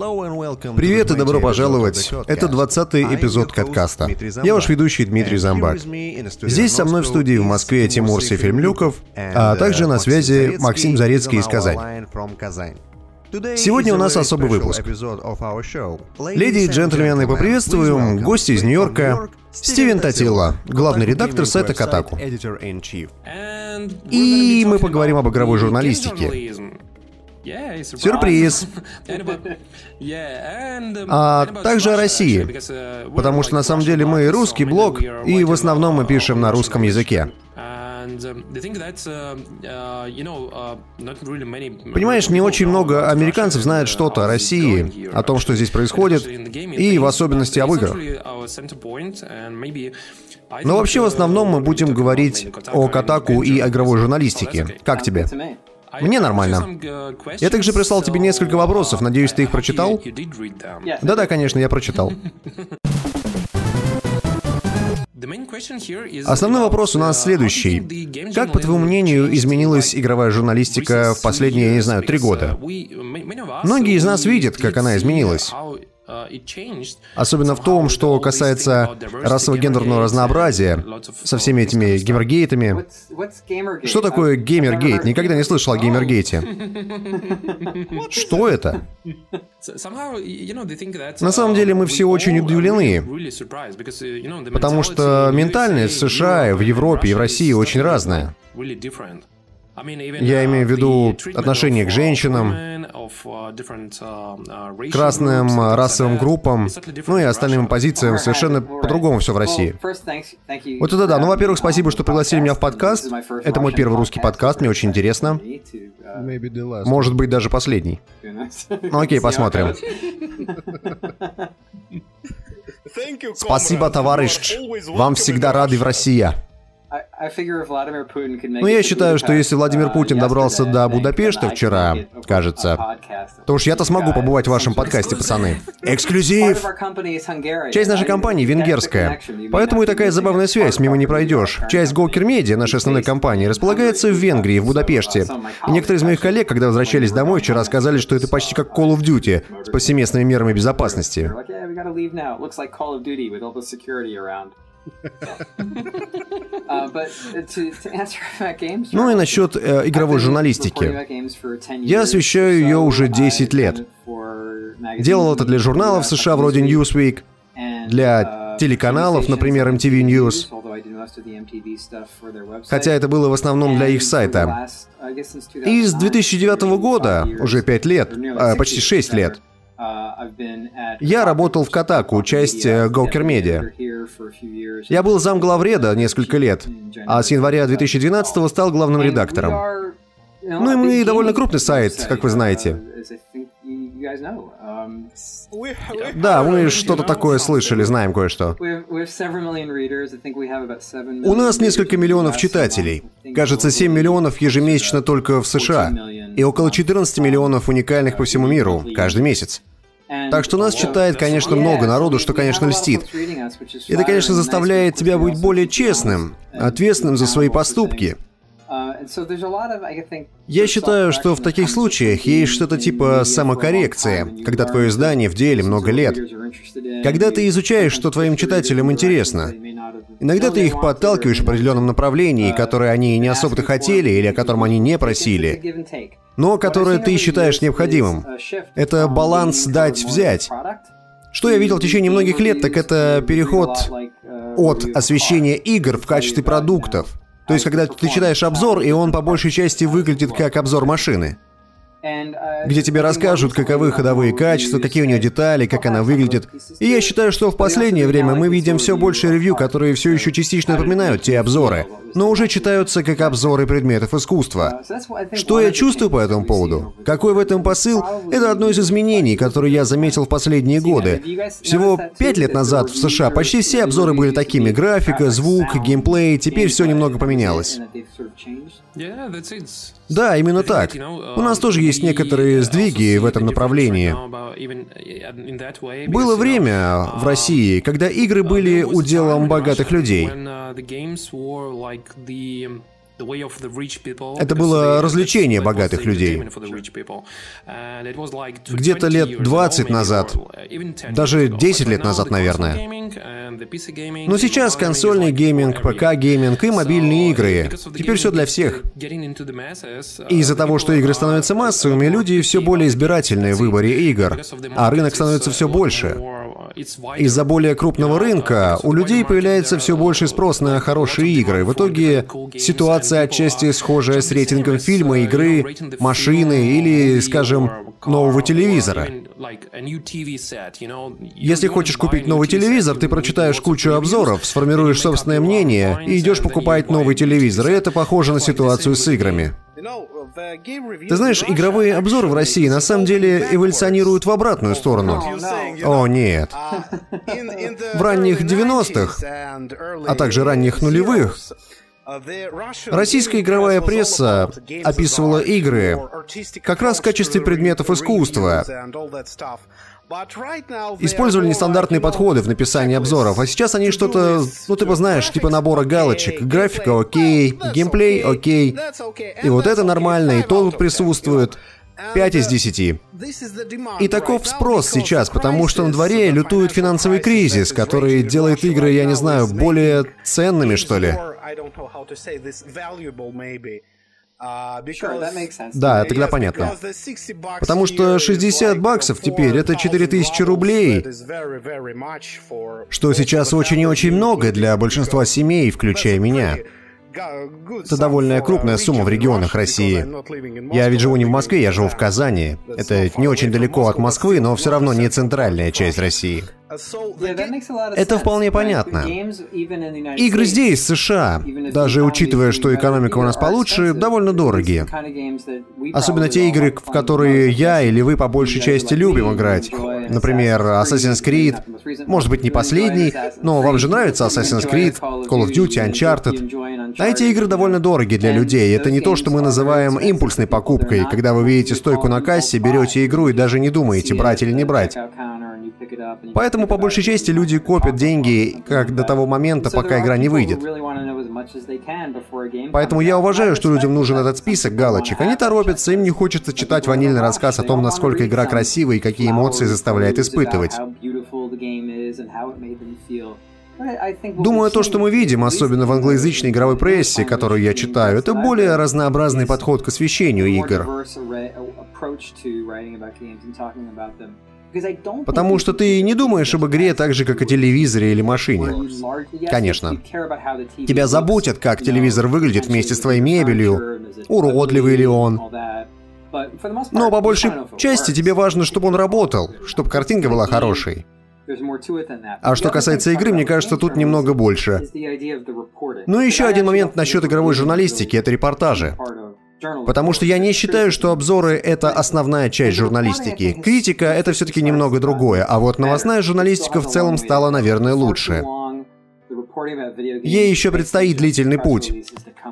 Привет и добро пожаловать. Это 20-й эпизод Каткаста. Я ваш ведущий Дмитрий Замбак. Здесь со мной в студии в Москве Тимур Сефельмлюков, а также на связи Максим Зарецкий из Казани. Сегодня у нас особый выпуск. Леди и джентльмены, поприветствуем гости из Нью-Йорка, Стивен Татила, главный редактор сайта Катаку. И мы поговорим об игровой журналистике. Сюрприз! А также о России, потому что на самом деле мы русский блог, и в основном мы пишем на русском языке. Понимаешь, не очень много американцев знают что-то о России, о том, что здесь происходит, и в особенности об играх. Но вообще в основном мы будем говорить о Катаку и игровой журналистике. Как тебе? Мне нормально. Я также прислал тебе несколько вопросов, надеюсь, ты их прочитал? Да-да, конечно, я прочитал. Основной вопрос у нас следующий. Как, по твоему мнению, изменилась игровая журналистика в последние, я не знаю, три года? Многие из нас видят, как она изменилась. Особенно в том, что касается расово-гендерного разнообразия, со всеми этими геймергейтами. Что такое геймергейт? Никогда не слышал о геймергейте. Что это? На самом деле мы все очень удивлены, потому что ментальность в США, в Европе и в России очень разная. Я имею в виду отношение к женщинам, к разным расовым группам, ну и остальным позициям совершенно по-другому все в России. Вот это да. Ну, во-первых, спасибо, что пригласили меня в подкаст. Это мой первый русский подкаст, мне очень интересно. Может быть, даже последний. Ну окей, посмотрим. Спасибо, товарищ. Вам всегда рады в России. Ну, я считаю, что если Владимир uh, Путин добрался до Будапешта вчера, кажется, то уж я-то смогу побывать в вашем подкасте, пацаны. Эксклюзив! Часть нашей компании венгерская, поэтому и такая забавная связь, мимо не пройдешь. Часть Gawker Media, нашей основной компании, располагается в Венгрии, в Будапеште. И некоторые из моих коллег, когда возвращались домой вчера, сказали, что это почти как Call of Duty, с повсеместными мерами безопасности. Uh, ну и насчет э, игровой журналистики. Я освещаю ее уже 10 лет. Делал это для журналов США вроде Newsweek, для uh, телеканалов, например, MTV News. Хотя это было в основном для их сайта. И с 2009 года, уже 5 лет, а, почти 6 лет, я работал в Катаку, часть Gawker Media. Я был зам главреда несколько лет, а с января 2012 стал главным редактором. Ну и мы довольно крупный сайт, как вы знаете. Да, мы что-то такое слышали, знаем кое-что. У нас несколько миллионов читателей. Кажется, 7 миллионов ежемесячно только в США. И около 14 миллионов уникальных по всему миру каждый месяц. Так что нас читает, конечно, много народу, что, конечно, льстит. Это, конечно, заставляет тебя быть более честным, ответственным за свои поступки. Я считаю, что в таких случаях есть что-то типа самокоррекции, когда твое издание в деле много лет. Когда ты изучаешь, что твоим читателям интересно. Иногда ты их подталкиваешь в определенном направлении, которое они не особо-то хотели или о котором они не просили но которое ты считаешь необходимым. Это баланс дать-взять. Что я видел в течение многих лет, так это переход от освещения игр в качестве продуктов. То есть, когда ты читаешь обзор, и он по большей части выглядит как обзор машины где тебе расскажут, каковы ходовые качества, какие у нее детали, как она выглядит. И я считаю, что в последнее время мы видим все больше ревью, которые все еще частично напоминают те обзоры, но уже читаются как обзоры предметов искусства. Что я чувствую по этому поводу? Какой в этом посыл? Это одно из изменений, которые я заметил в последние годы. Всего пять лет назад в США почти все обзоры были такими. Графика, звук, геймплей. Теперь все немного поменялось. Да, именно так. У нас тоже есть некоторые сдвиги в этом направлении. Было время в России, когда игры были уделом богатых людей. Это было развлечение богатых людей. Где-то лет 20 назад, даже 10 лет назад, наверное. Но сейчас консольный гейминг, ПК-гейминг и мобильные игры. Теперь все для всех. И из-за того, что игры становятся массовыми, люди все более избирательные в выборе игр, а рынок становится все больше. Из-за более крупного рынка у людей появляется все больше спрос на хорошие игры. В итоге ситуация отчасти схожая с рейтингом фильма, игры, машины или, скажем, нового телевизора. Если хочешь купить новый телевизор, ты прочитаешь кучу обзоров, сформируешь собственное мнение и идешь покупать новый телевизор. И это похоже на ситуацию с играми. Ты знаешь, игровые обзоры в России на самом деле эволюционируют в обратную сторону. О, нет. В ранних 90-х, а также ранних нулевых, Российская игровая пресса описывала игры как раз в качестве предметов искусства. Использовали нестандартные подходы в написании обзоров, а сейчас они что-то, ну ты знаешь, типа набора галочек. Графика окей, геймплей окей. И вот это нормально, и то тут присутствует. 5 из 10. И таков спрос сейчас, потому что на дворе лютует финансовый кризис, который делает игры, я не знаю, более ценными, что ли. Да, тогда понятно. Потому что 60 баксов теперь — это 4000 рублей, что сейчас очень и очень много для большинства семей, включая меня. Это довольно крупная сумма в регионах России. Я ведь живу не в Москве, я живу в Казани. Это не очень далеко от Москвы, но все равно не центральная часть России. Это вполне понятно. Игры здесь, в США, даже учитывая, что экономика у нас получше, довольно дорогие. Особенно те игры, в которые я или вы по большей части любим играть. Например, Assassin's Creed. Может быть, не последний, но вам же нравится Assassin's Creed, Call of Duty, Uncharted. А эти игры довольно дорогие для людей. Это не то, что мы называем импульсной покупкой, когда вы видите стойку на кассе, берете игру и даже не думаете, брать или не брать. Поэтому, по большей части, люди копят деньги как до того момента, пока игра не выйдет. Поэтому я уважаю, что людям нужен этот список галочек. Они торопятся, им не хочется читать ванильный рассказ о том, насколько игра красивая и какие эмоции заставляет испытывать. Думаю, то, что мы видим, особенно в англоязычной игровой прессе, которую я читаю, это более разнообразный подход к освещению игр. Потому что ты не думаешь об игре так же, как о телевизоре или машине. Конечно. Тебя заботят, как телевизор выглядит вместе с твоей мебелью, уродливый ли он. Но по большей части тебе важно, чтобы он работал, чтобы картинка была хорошей. А что касается игры, мне кажется, тут немного больше. Ну и еще один момент насчет игровой журналистики — это репортажи. Потому что я не считаю, что обзоры — это основная часть журналистики. Критика — это все-таки немного другое, а вот новостная журналистика в целом стала, наверное, лучше. Ей еще предстоит длительный путь.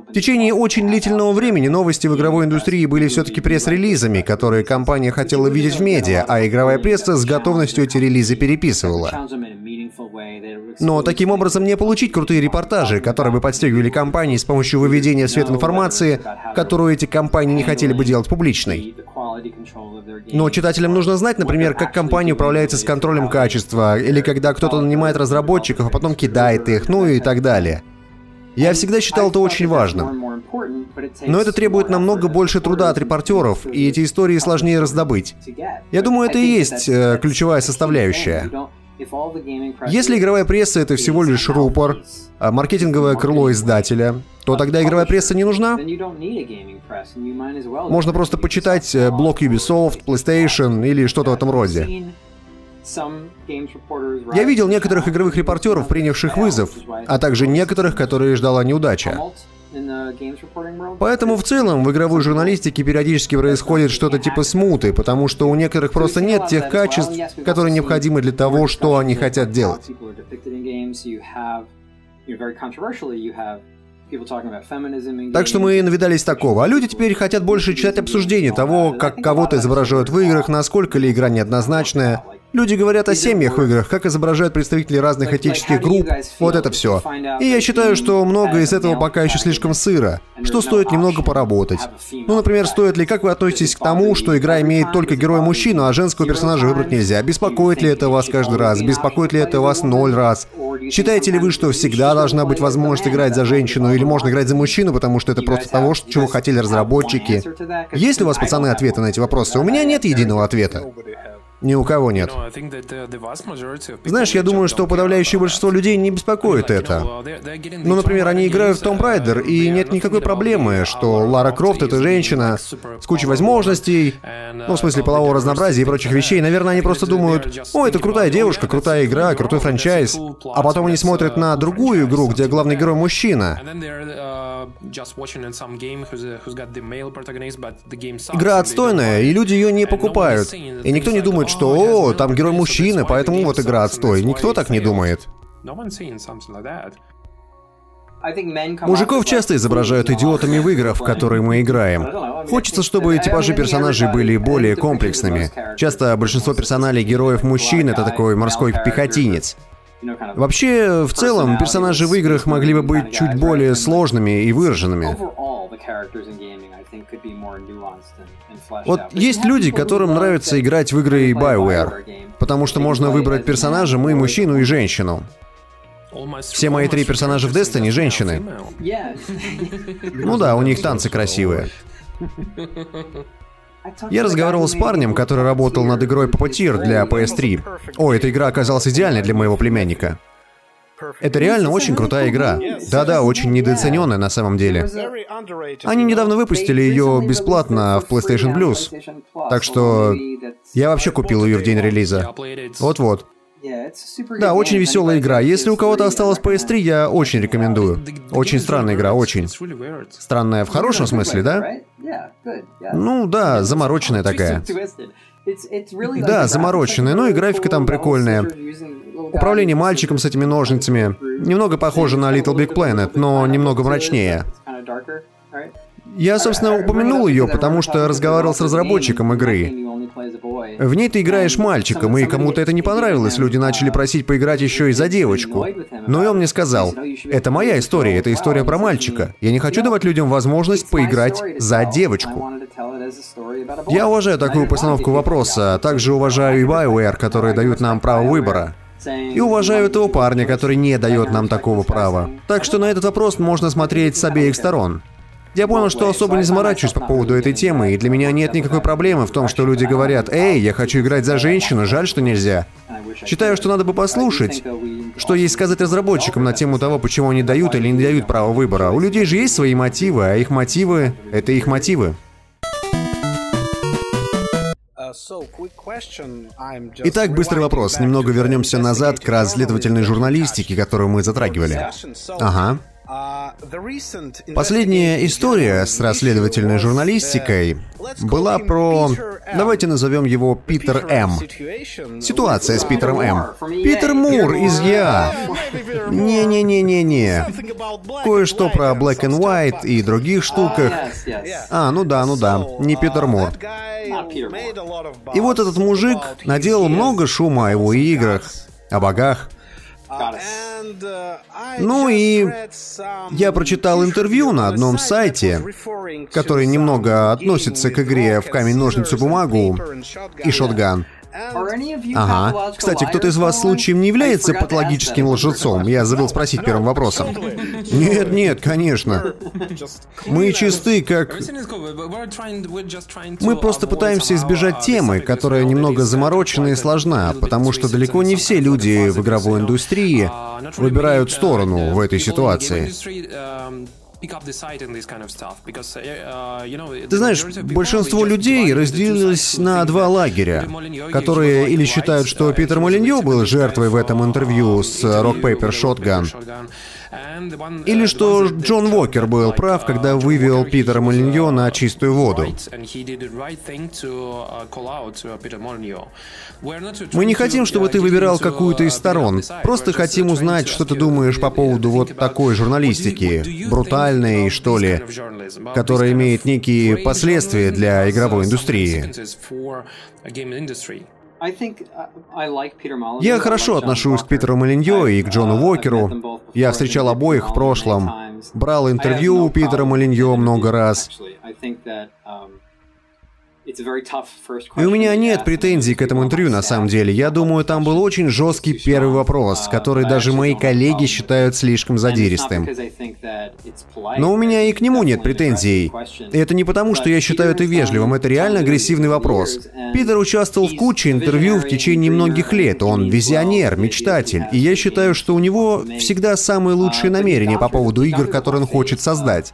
В течение очень длительного времени новости в игровой индустрии были все-таки пресс-релизами, которые компания хотела видеть в медиа, а игровая пресса с готовностью эти релизы переписывала. Но таким образом не получить крутые репортажи, которые бы подстегивали компании с помощью выведения в свет информации, которую эти компании не хотели бы делать публичной. Но читателям нужно знать, например, как компания управляется с контролем качества, или когда кто-то нанимает разработчиков, а потом кидает их, ну и так далее. Я всегда считал это очень важным. Но это требует намного больше труда от репортеров, и эти истории сложнее раздобыть. Я думаю, это и есть э, ключевая составляющая. Если игровая пресса — это всего лишь рупор, а маркетинговое крыло издателя, то тогда игровая пресса не нужна. Можно просто почитать э, блог Ubisoft, PlayStation или что-то в этом роде. Я видел некоторых игровых репортеров, принявших вызов, а также некоторых, которые ждала неудача. Поэтому в целом в игровой журналистике периодически происходит что-то типа смуты, потому что у некоторых просто нет тех качеств, которые необходимы для того, что они хотят делать. Так что мы навидались такого. А люди теперь хотят больше читать обсуждения того, как кого-то изображают в играх, насколько ли игра неоднозначная. Люди говорят о семьях в играх, как изображают представителей разных этнических групп, вот это все. И я считаю, что многое из этого пока еще слишком сыро, что стоит немного поработать. Ну, например, стоит ли, как вы относитесь к тому, что игра имеет только героя-мужчину, а женского персонажа выбрать нельзя? Беспокоит ли это вас каждый раз? Беспокоит ли это вас ноль раз? Считаете ли вы, что всегда должна быть возможность играть за женщину, или можно играть за мужчину, потому что это просто того, чего хотели разработчики? Есть ли у вас, пацаны, ответы на эти вопросы? У меня нет единого ответа. Ни у кого нет. Знаешь, я думаю, что подавляющее большинство людей не беспокоит это. Ну, например, они играют в Tomb Raider, и нет никакой проблемы, что Лара Крофт — это женщина с кучей возможностей, ну, в смысле полового разнообразия и прочих вещей. Наверное, они просто думают, о, это крутая девушка, крутая игра, крутой франчайз. А потом они смотрят на другую игру, где главный герой мужчина. Игра отстойная, и люди ее не покупают. И никто не думает, что «О, там герой мужчина, поэтому вот игра отстой». Никто так не думает. Мужиков часто изображают идиотами в играх, в которые мы играем. Хочется, чтобы типажи персонажей были более комплексными. Часто большинство персоналей героев мужчин — это такой морской пехотинец. Вообще, в целом, персонажи в играх могли бы быть чуть более сложными и выраженными. Вот есть люди, которым нравится играть в игры BioWare, потому что можно выбрать персонажа, мы мужчину и женщину. Все мои три персонажа в Destiny — женщины. Ну да, у них танцы красивые. Я разговаривал с парнем, который работал над игрой Puppeteer для PS3. О, эта игра оказалась идеальной для моего племянника. Это реально очень крутая игра. Да-да, очень недооцененная на самом деле. Они недавно выпустили ее бесплатно в PlayStation Plus. Так что я вообще купил ее в день релиза. Вот-вот. Да, очень веселая игра. Если у кого-то осталось PS3, я очень рекомендую. Очень странная игра, очень. Странная в хорошем смысле, да? Ну да, замороченная такая. Да, замороченная, но и графика там прикольная. Управление мальчиком с этими ножницами. Немного похоже на Little Big Planet, но немного мрачнее. Я, собственно, упомянул ее, потому что разговаривал с разработчиком игры. В ней ты играешь мальчиком, и кому-то это не понравилось, люди начали просить поиграть еще и за девочку. Но он мне сказал, это моя история, это история про мальчика. Я не хочу давать людям возможность поиграть за девочку. Я уважаю такую постановку вопроса, а также уважаю и BioWare, которые дают нам право выбора. И уважаю этого парня, который не дает нам такого права. Так что на этот вопрос можно смотреть с обеих сторон. Я понял, что особо не заморачиваюсь по поводу этой темы, и для меня нет никакой проблемы в том, что люди говорят, «Эй, я хочу играть за женщину, жаль, что нельзя». Считаю, что надо бы послушать, что есть сказать разработчикам на тему того, почему они дают или не дают право выбора. У людей же есть свои мотивы, а их мотивы — это их мотивы. Итак, быстрый вопрос. Немного вернемся назад к расследовательной журналистике, которую мы затрагивали. Ага. Последняя история с расследовательной журналистикой была про... Давайте назовем его Питер М. Ситуация с Питером М. Питер Мур из Я. Не-не-не-не-не. Кое-что про Black and White и других штуках. А, ну да, ну да. Не Питер Мур. И вот этот мужик наделал много шума о его играх, о богах. Ну и я прочитал интервью на одном сайте, который немного относится к игре в камень-ножницу-бумагу и шотган. Ага. Кстати, кто-то из вас случаем не является патологическим лжецом? Я забыл спросить первым вопросом. Нет, нет, конечно. Мы чисты, как... Мы просто пытаемся избежать темы, которая немного заморочена и сложна, потому что далеко не все люди в игровой индустрии выбирают сторону в этой ситуации. Ты знаешь, большинство людей разделились на два лагеря, которые или считают, что Питер Молиньо был жертвой в этом интервью с Rock Paper Shotgun, или что Джон Уокер был прав, когда вывел Питера Молиньо на чистую воду. Мы не хотим, чтобы ты выбирал какую-то из сторон. Просто хотим узнать, что ты думаешь по поводу вот такой журналистики, брутальной, что ли, которая имеет некие последствия для игровой индустрии. Я хорошо отношусь к Питеру Молиньо и к Джону Уокеру. Я встречал обоих в прошлом. Брал интервью у Питера Молиньо много раз. И у меня нет претензий к этому интервью на самом деле. Я думаю, там был очень жесткий первый вопрос, который даже мои коллеги считают слишком задиристым. Но у меня и к нему нет претензий. И это не потому, что я считаю это вежливым, это реально агрессивный вопрос. Питер участвовал в куче интервью в течение многих лет. Он визионер, мечтатель. И я считаю, что у него всегда самые лучшие намерения по поводу игр, которые он хочет создать.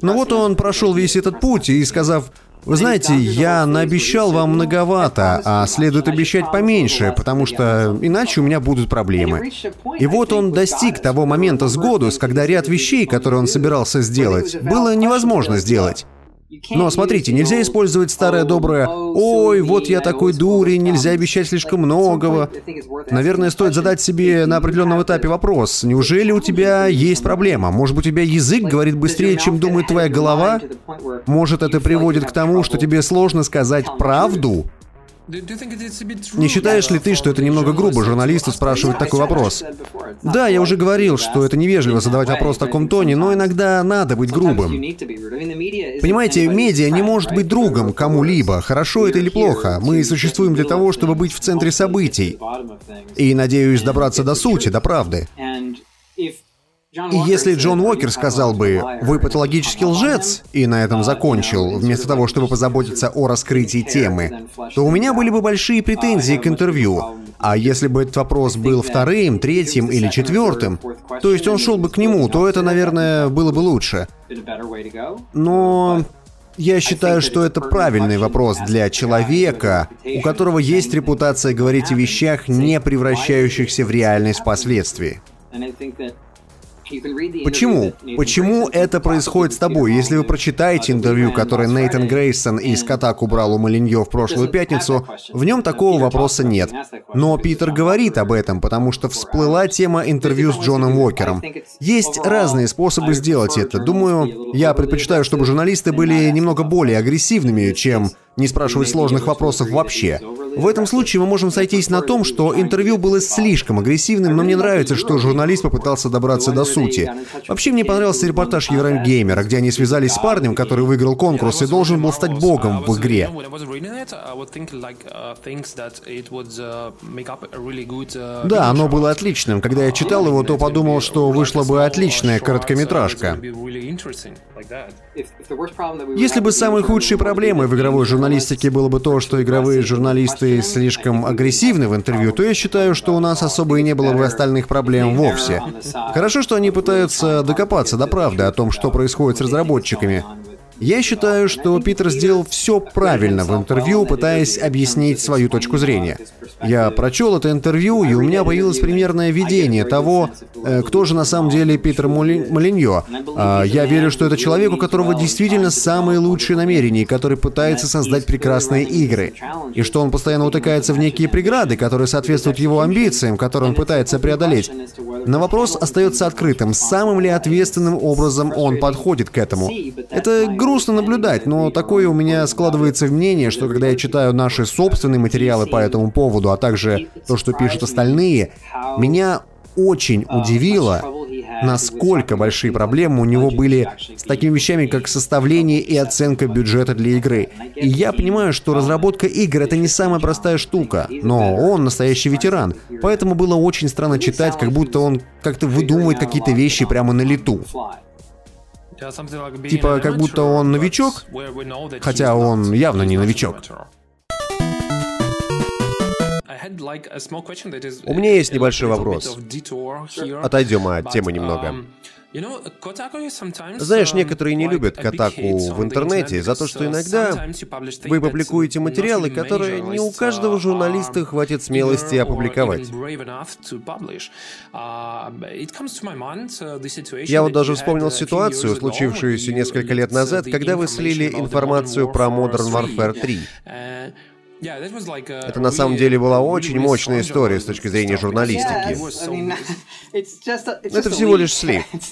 Но вот он прошел весь этот путь и, сказав, вы знаете, я наобещал вам многовато, а следует обещать поменьше, потому что иначе у меня будут проблемы. И вот он достиг того момента с году, когда ряд вещей, которые он собирался сделать, было невозможно сделать. Но смотрите, нельзя использовать старое доброе «Ой, вот я такой дурень, нельзя обещать слишком многого». Наверное, стоит задать себе на определенном этапе вопрос. Неужели у тебя есть проблема? Может быть, у тебя язык говорит быстрее, чем думает твоя голова? Может, это приводит к тому, что тебе сложно сказать правду? Не считаешь ли ты, что это немного грубо журналисту спрашивать такой вопрос? Да, я уже говорил, что это невежливо задавать вопрос в таком тоне, но иногда надо быть грубым. Понимаете, медиа не может быть другом кому-либо, хорошо это или плохо. Мы существуем для того, чтобы быть в центре событий. И надеюсь добраться до сути, до правды. И если Джон Уокер сказал бы «Вы патологический лжец» и на этом закончил, вместо того, чтобы позаботиться о раскрытии темы, то у меня были бы большие претензии к интервью. А если бы этот вопрос был вторым, третьим или четвертым, то есть он шел бы к нему, то это, наверное, было бы лучше. Но я считаю, что это правильный вопрос для человека, у которого есть репутация говорить о вещах, не превращающихся в реальность впоследствии. Почему? Почему это происходит с тобой? Если вы прочитаете интервью, которое Нейтан Грейсон из Катак убрал у Малиньо в прошлую пятницу, в нем такого вопроса нет. Но Питер говорит об этом, потому что всплыла тема интервью с Джоном Уокером. Есть разные способы сделать это. Думаю, я предпочитаю, чтобы журналисты были немного более агрессивными, чем не спрашивать сложных вопросов вообще. В этом случае мы можем сойтись на том, что интервью было слишком агрессивным, но мне нравится, что журналист попытался добраться до сути. Вообще мне понравился репортаж Еврогеймера, где они связались с парнем, который выиграл конкурс и должен был стать богом в игре. Да, оно было отличным. Когда я читал его, то подумал, что вышла бы отличная короткометражка. Если бы самой худшей проблемой в игровой журналистике было бы то, что игровые журналисты слишком агрессивны в интервью, то я считаю, что у нас особо и не было бы остальных проблем вовсе. Хорошо, что они пытаются докопаться до правды о том, что происходит с разработчиками. Я считаю, что Питер сделал все правильно в интервью, пытаясь объяснить свою точку зрения. Я прочел это интервью, и у меня появилось примерное видение того, э, кто же на самом деле Питер Молиньо. А, я верю, что это человек, у которого действительно самые лучшие намерения, который пытается создать прекрасные игры. И что он постоянно утыкается в некие преграды, которые соответствуют его амбициям, которые он пытается преодолеть. На вопрос остается открытым, самым ли ответственным образом он подходит к этому. Это грустно наблюдать, но такое у меня складывается мнение, что когда я читаю наши собственные материалы по этому поводу, а также то, что пишут остальные, меня очень удивило, насколько большие проблемы у него были с такими вещами, как составление и оценка бюджета для игры. И я понимаю, что разработка игр — это не самая простая штука, но он настоящий ветеран, поэтому было очень странно читать, как будто он как-то выдумывает какие-то вещи прямо на лету. Типа, как будто он новичок, хотя он явно не новичок. У меня есть небольшой вопрос. Отойдем от темы немного. Um, знаешь, некоторые не любят Катаку в интернете за то, что иногда вы публикуете материалы, которые не у каждого um, журналиста хватит смелости опубликовать. Я вот даже вспомнил ситуацию, случившуюся несколько лет назад, когда вы слили информацию про Modern Warfare 3. Это на самом деле была очень мощная история с точки зрения журналистики. Это всего лишь слив.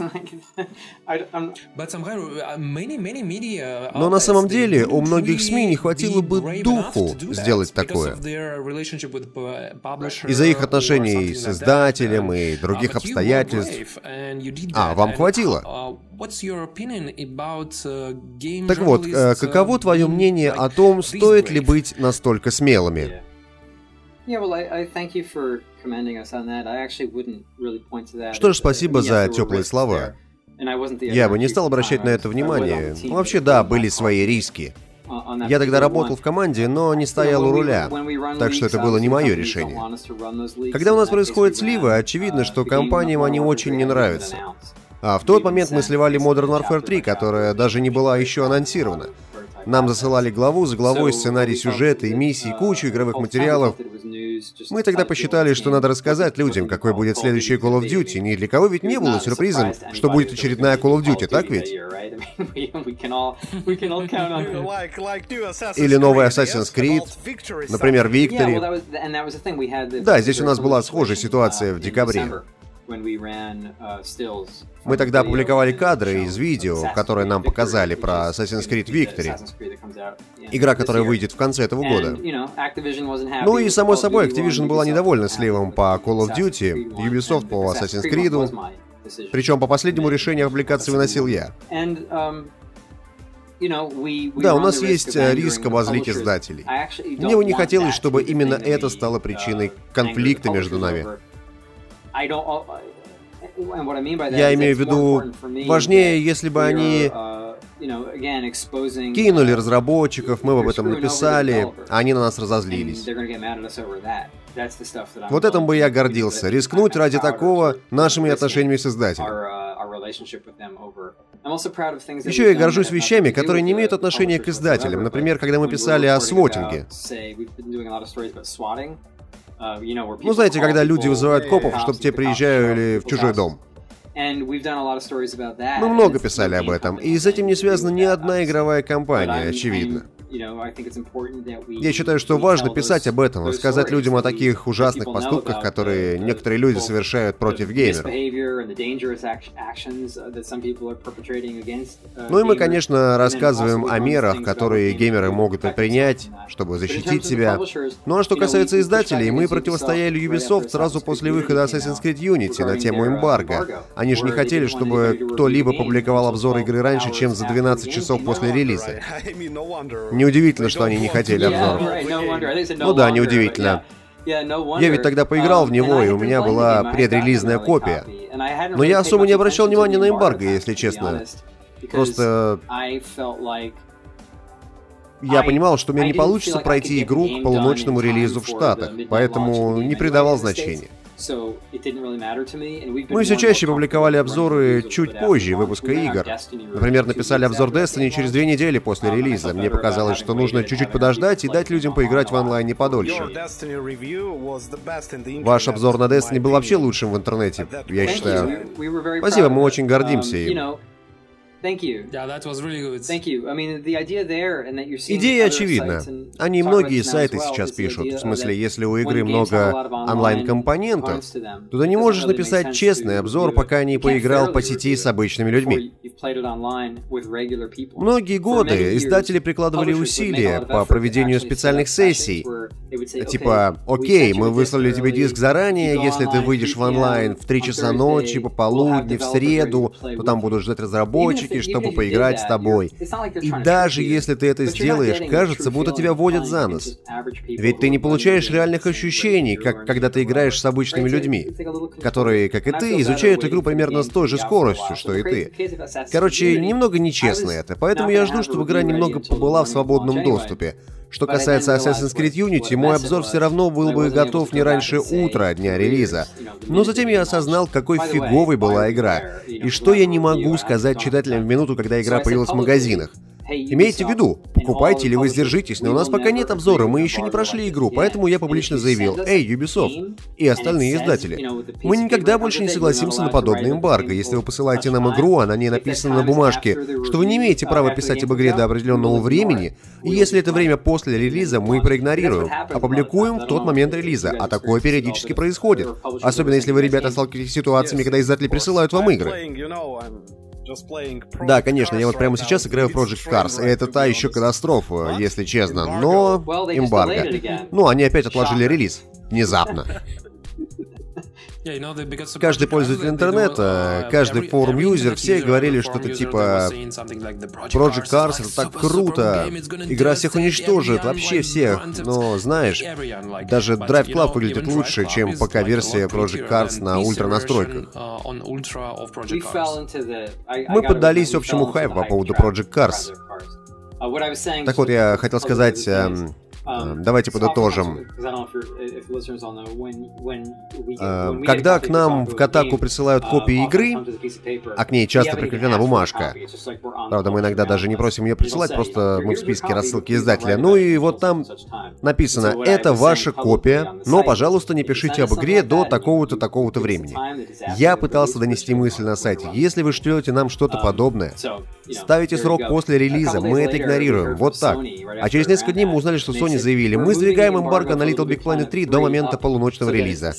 Но на самом деле у многих СМИ не хватило бы духу сделать такое. Из-за их отношений с издателем и других обстоятельств. А, вам хватило? Так вот, э, каково твое мнение о том, стоит ли быть настолько смелыми? Что ж, спасибо за теплые слова. Я бы не стал обращать на это внимание. Вообще, да, были свои риски. Я тогда работал в команде, но не стоял у руля, так что это было не мое решение. Когда у нас происходят сливы, очевидно, что компаниям они очень не нравятся. А в тот момент мы сливали Modern Warfare 3, которая даже не была еще анонсирована. Нам засылали главу за главой сценарий сюжета и миссий, кучу игровых материалов. Мы тогда посчитали, что надо рассказать людям, какой будет следующий Call of Duty. Ни для кого ведь не было сюрпризом, что будет очередная Call of Duty, так ведь? Или новый Assassin's Creed, например, Victory. Да, здесь у нас была схожая ситуация в декабре. Uh, Мы тогда опубликовали кадры из видео, которые нам показали про Assassin's Creed Victory, игра, которая выйдет в конце этого года. Ну и, само собой, Activision была недовольна сливом по Call of Duty, Ubisoft по Assassin's Creed, причем по последнему решению публикации выносил я. Um, да, у нас есть э, риск обозлить издателей. Мне бы не хотелось, чтобы именно это стало причиной uh, конфликта между нами. Я имею в виду, важнее, если бы они uh, кинули uh, разработчиков, мы бы об этом написали, а они на нас разозлились. Вот этим бы я гордился, рискнуть ради такого нашими отношениями с издателем. Uh, Еще я горжусь вещами, которые не имеют отношения к издателям. Например, когда мы писали о свотинге. Ну, знаете, когда люди вызывают копов, чтобы те приезжали в чужой дом. Мы много писали об этом, и с этим не связана ни одна игровая компания, очевидно. Я считаю, что важно писать об этом, рассказать людям о таких ужасных поступках, которые некоторые люди совершают против геймеров. Ну и мы, конечно, рассказываем о мерах, которые геймеры могут предпринять, чтобы защитить себя. Ну а что касается издателей, мы противостояли Ubisoft сразу после выхода Assassin's Creed Unity на тему эмбарго. Они же не хотели, чтобы кто-либо публиковал обзор игры раньше, чем за 12 часов после релиза. Неудивительно, что они не хотели обзоров. Ну да, неудивительно. Я ведь тогда поиграл в него, и у меня была предрелизная копия. Но я особо не обращал внимания на эмбарго, если честно. Просто... Я понимал, что у меня не получится пройти игру к полуночному релизу в Штатах, поэтому не придавал значения. Мы все чаще публиковали обзоры чуть позже выпуска игр. Например, написали обзор Destiny через две недели после релиза. Мне показалось, что нужно чуть-чуть подождать и дать людям поиграть в онлайне подольше. Ваш обзор на Destiny был вообще лучшим в интернете, я считаю. Спасибо, мы очень гордимся им. Идея очевидна. Они многие сайты сейчас пишут. В смысле, если у игры много онлайн-компонентов, то ты не можешь написать честный обзор, пока не поиграл по сети с обычными людьми. Многие годы издатели прикладывали усилия по проведению специальных сессий. Типа, окей, мы выслали тебе диск заранее, если ты выйдешь в онлайн в 3 часа ночи, пополудни, в среду, то там будут ждать разработчики, практически, чтобы поиграть с тобой. И даже если ты это сделаешь, кажется, будто тебя водят за нос. Ведь ты не получаешь реальных ощущений, как когда ты играешь с обычными людьми, которые, как и ты, изучают игру примерно с той же скоростью, что и ты. Короче, немного нечестно это, поэтому я жду, чтобы игра немного побыла в свободном доступе. Что касается Assassin's Creed Unity, мой обзор все равно был бы готов не раньше утра дня релиза. Но затем я осознал, какой фиговой была игра, и что я не могу сказать читателям в минуту, когда игра появилась в магазинах. Имейте в виду, покупайте или вы сдержитесь, но у нас пока нет обзора, мы еще не прошли игру, поэтому я публично заявил, «Эй, Ubisoft и остальные издатели, мы никогда больше не согласимся на подобное эмбарго. Если вы посылаете нам игру, а на ней написано на бумажке, что вы не имеете права писать об игре до определенного времени, и если это время после релиза, мы проигнорируем, опубликуем в тот момент релиза, а такое периодически происходит. Особенно если вы, ребята, сталкиваетесь с ситуациями, когда издатели присылают вам игры. Да, конечно, я вот прямо сейчас играю в Project Cars, и это та еще катастрофа, если честно, но... Эмбарго. Ну, они опять отложили релиз. Внезапно. Каждый пользователь интернета, uh, каждый форум-юзер, все говорили что-то типа Project Cars это так круто, игра всех уничтожит, вообще всех. Но знаешь, даже Drive Club выглядит лучше, чем пока-версия Project Cars на ультра настройках. Мы поддались общему хайпу по поводу Project Cars. Так вот, я хотел сказать, эм, Давайте подытожим. Uh, когда к нам в Катаку присылают uh, копии игры, а к ней часто прикреплена бумажка, правда, мы иногда даже не просим ее присылать, просто мы в списке рассылки издателя, ну и вот там написано «Это ваша копия, но, пожалуйста, не пишите об игре до такого-то, такого-то времени». Я пытался донести мысль на сайте. Если вы шлете нам что-то um, подобное, ставите срок после релиза, мы это игнорируем, вот так. А через несколько дней мы узнали, что Sony заявили, мы сдвигаем эмбарго на Little Big Planet 3 до момента полуночного релиза.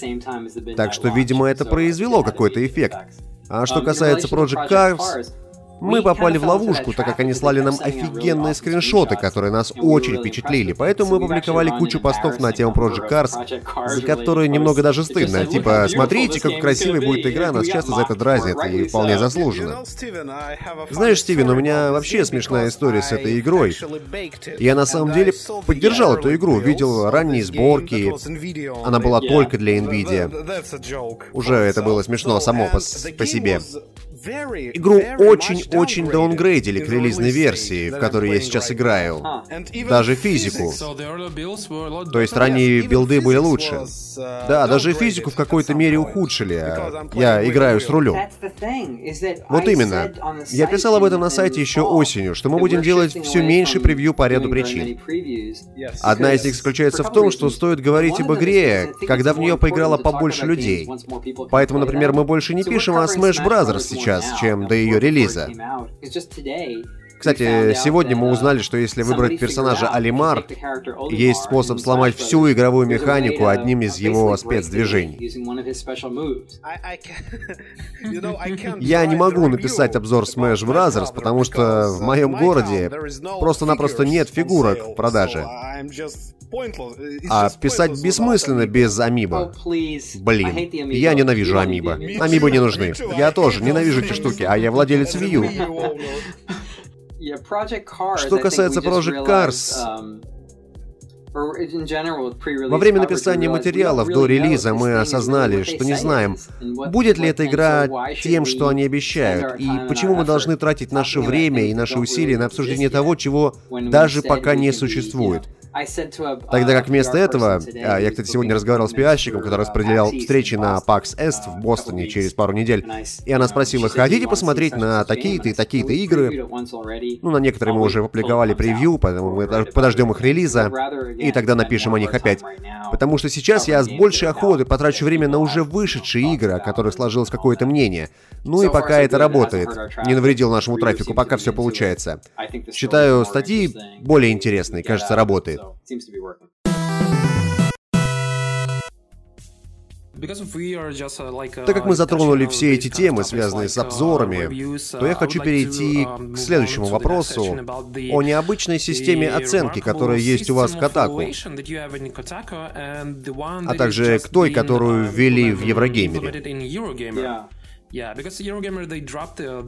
Так что, видимо, это произвело какой-то эффект. А что касается Project Cars, мы попали в ловушку, так как они слали нам офигенные скриншоты, которые нас очень впечатлили, поэтому мы публиковали кучу постов на тему Project Cars, за которые немного даже стыдно. Типа, смотрите, как красивой будет игра, нас часто за это дразнят, и вполне заслуженно. Знаешь, Стивен, у меня вообще смешная история с этой игрой. Я на самом деле поддержал эту игру, видел ранние сборки, она была только для Nvidia. Уже это было смешно само по, по себе. Игру очень-очень даунгрейдили к релизной версии, в которой я сейчас играю. Даже физику. То есть ранние билды были лучше. Да, даже физику в какой-то мере ухудшили. А я играю с рулем. Вот именно. Я писал об этом на сайте еще осенью, что мы будем делать все меньше превью по ряду причин. Одна из них заключается в том, что стоит говорить об игре, когда в нее поиграло побольше людей. Поэтому, например, мы больше не пишем о Smash Brothers сейчас, сейчас, чем до ее релиза. Кстати, сегодня мы узнали, что если выбрать персонажа Алимар, есть способ сломать всю игровую механику одним из его спецдвижений. Я не могу написать обзор Smash Brothers, потому что в моем городе просто-напросто нет фигурок в продаже. А писать бессмысленно без амиба. Блин, я ненавижу амиба. Амибы не нужны. Я тоже ненавижу эти штуки, а я владелец Wii U. Что касается Project Cars, um, во время написания материалов до релиза мы осознали, что не знаем, будет ли эта игра тем, что они обещают, и почему мы должны тратить наше время и наши усилия на обсуждение того, чего даже пока не существует. Тогда как вместо этого, а, я, кстати, сегодня разговаривал с пиарщиком, который распределял встречи на PAX Est в Бостоне через пару недель, и она спросила, хотите посмотреть на такие-то и такие-то игры? Ну, на некоторые мы уже опубликовали превью, поэтому мы подождем их релиза, и тогда напишем о них опять. Потому что сейчас я с большей охотой потрачу время на уже вышедшие игры, о которых сложилось какое-то мнение. Ну и пока это работает, не навредил нашему трафику, пока все получается. Считаю, статьи более интересные, кажется, работает. Так как мы затронули все эти темы, связанные с обзорами, то я хочу перейти к следующему вопросу о необычной системе оценки, которая есть у вас в Катаку, а также к той, которую ввели в Еврогеймере.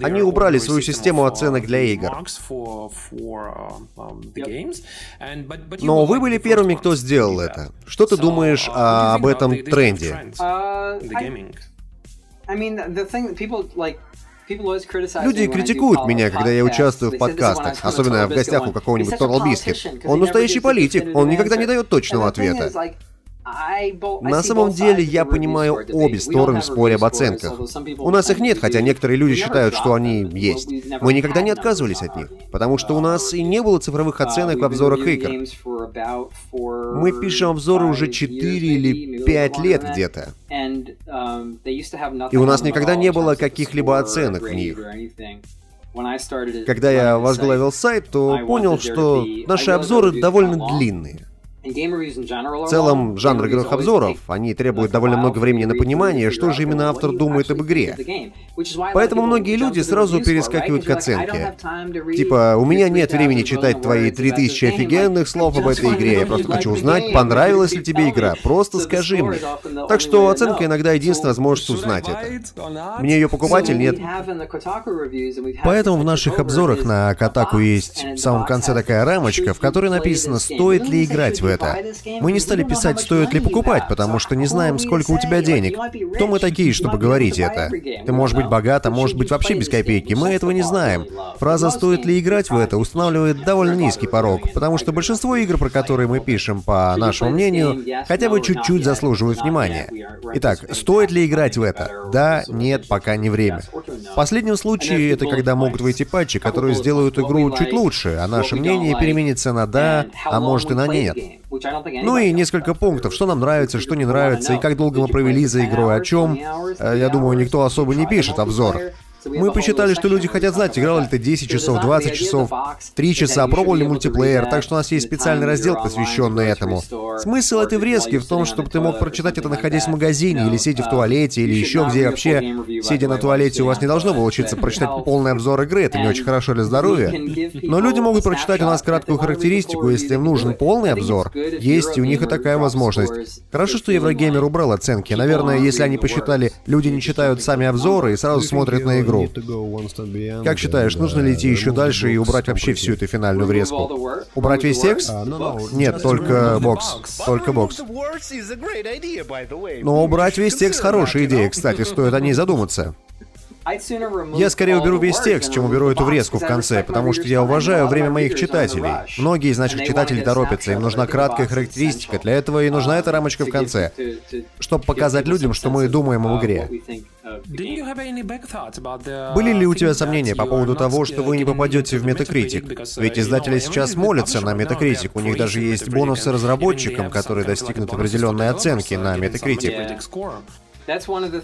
Они убрали свою систему оценок для игр. Но вы были первыми, кто сделал это. Что ты думаешь uh, об этом тренде? Uh, Люди критикуют меня, когда я участвую в подкастах, особенно в гостях у какого-нибудь Total Biscuit. Он настоящий политик, он никогда не дает точного ответа. На самом деле я понимаю обе стороны в споре об оценках. У нас их нет, хотя некоторые люди считают, что они есть. Мы никогда не отказывались от них, потому что у нас и не было цифровых оценок в обзорах игр. Мы пишем обзоры уже 4 или 5 лет где-то. И у нас никогда не было каких-либо оценок в них. Когда я возглавил сайт, то понял, что наши обзоры довольно длинные. В целом, жанр игровых обзоров, они требуют довольно много времени на понимание, что же именно автор думает об игре. Поэтому многие люди сразу перескакивают к оценке. Типа, у меня нет времени читать твои 3000 офигенных слов об этой игре, я просто хочу узнать, понравилась ли тебе игра, просто скажи мне. Так что оценка иногда единственная возможность узнать это. Мне ее покупать или нет. Поэтому в наших обзорах на Катаку есть в самом конце такая рамочка, в которой написано, стоит ли играть в это. Мы не стали писать, стоит ли покупать, потому что не знаем, сколько у тебя денег. Кто мы такие, чтобы говорить это? Ты можешь быть богат, а может быть вообще без копейки. Мы этого не знаем. Фраза «стоит ли играть в это» устанавливает довольно низкий порог, потому что большинство игр, про которые мы пишем, по нашему мнению, хотя бы чуть-чуть заслуживают внимания. Итак, стоит ли играть в это? Да, нет, пока не время. В последнем случае это когда могут выйти патчи, которые сделают игру чуть лучше, а наше мнение переменится на «да», а может и на «нет». Ну и несколько пунктов, что нам нравится, что не нравится, и как долго мы провели за игрой, о чем. Э, я думаю, никто особо не пишет обзор. Мы посчитали, что люди хотят знать, играл ли ты 10 часов, 20 часов, 3 часа, пробовал ли мультиплеер, так что у нас есть специальный раздел, посвященный этому. Смысл этой врезки в том, чтобы ты мог прочитать это, находясь в магазине, или сидя в туалете, или еще где вообще. Сидя на туалете, у вас не должно было учиться прочитать полный обзор игры, это не очень хорошо для здоровья. Но люди могут прочитать у нас краткую характеристику, если им нужен полный обзор. Есть, и у них и такая возможность. Хорошо, что Еврогеймер убрал оценки. Наверное, если они посчитали, люди не читают сами обзоры и сразу смотрят на игру игру. Как считаешь, нужно ли идти еще дальше и убрать вообще всю эту финальную врезку? Убрать весь текст? Нет, только бокс. Только бокс. Но убрать весь текст хорошая идея, кстати, стоит о ней задуматься. Я скорее уберу весь текст, чем уберу эту врезку в конце, потому что я уважаю время моих читателей. Многие из наших читателей торопятся, им нужна краткая характеристика, для этого и нужна эта рамочка в конце, чтобы показать людям, что мы думаем об игре. Были ли у тебя сомнения по поводу того, что вы не попадете в Metacritic? Ведь издатели сейчас молятся на Metacritic, у них даже есть бонусы разработчикам, которые достигнут определенной оценки на Metacritic.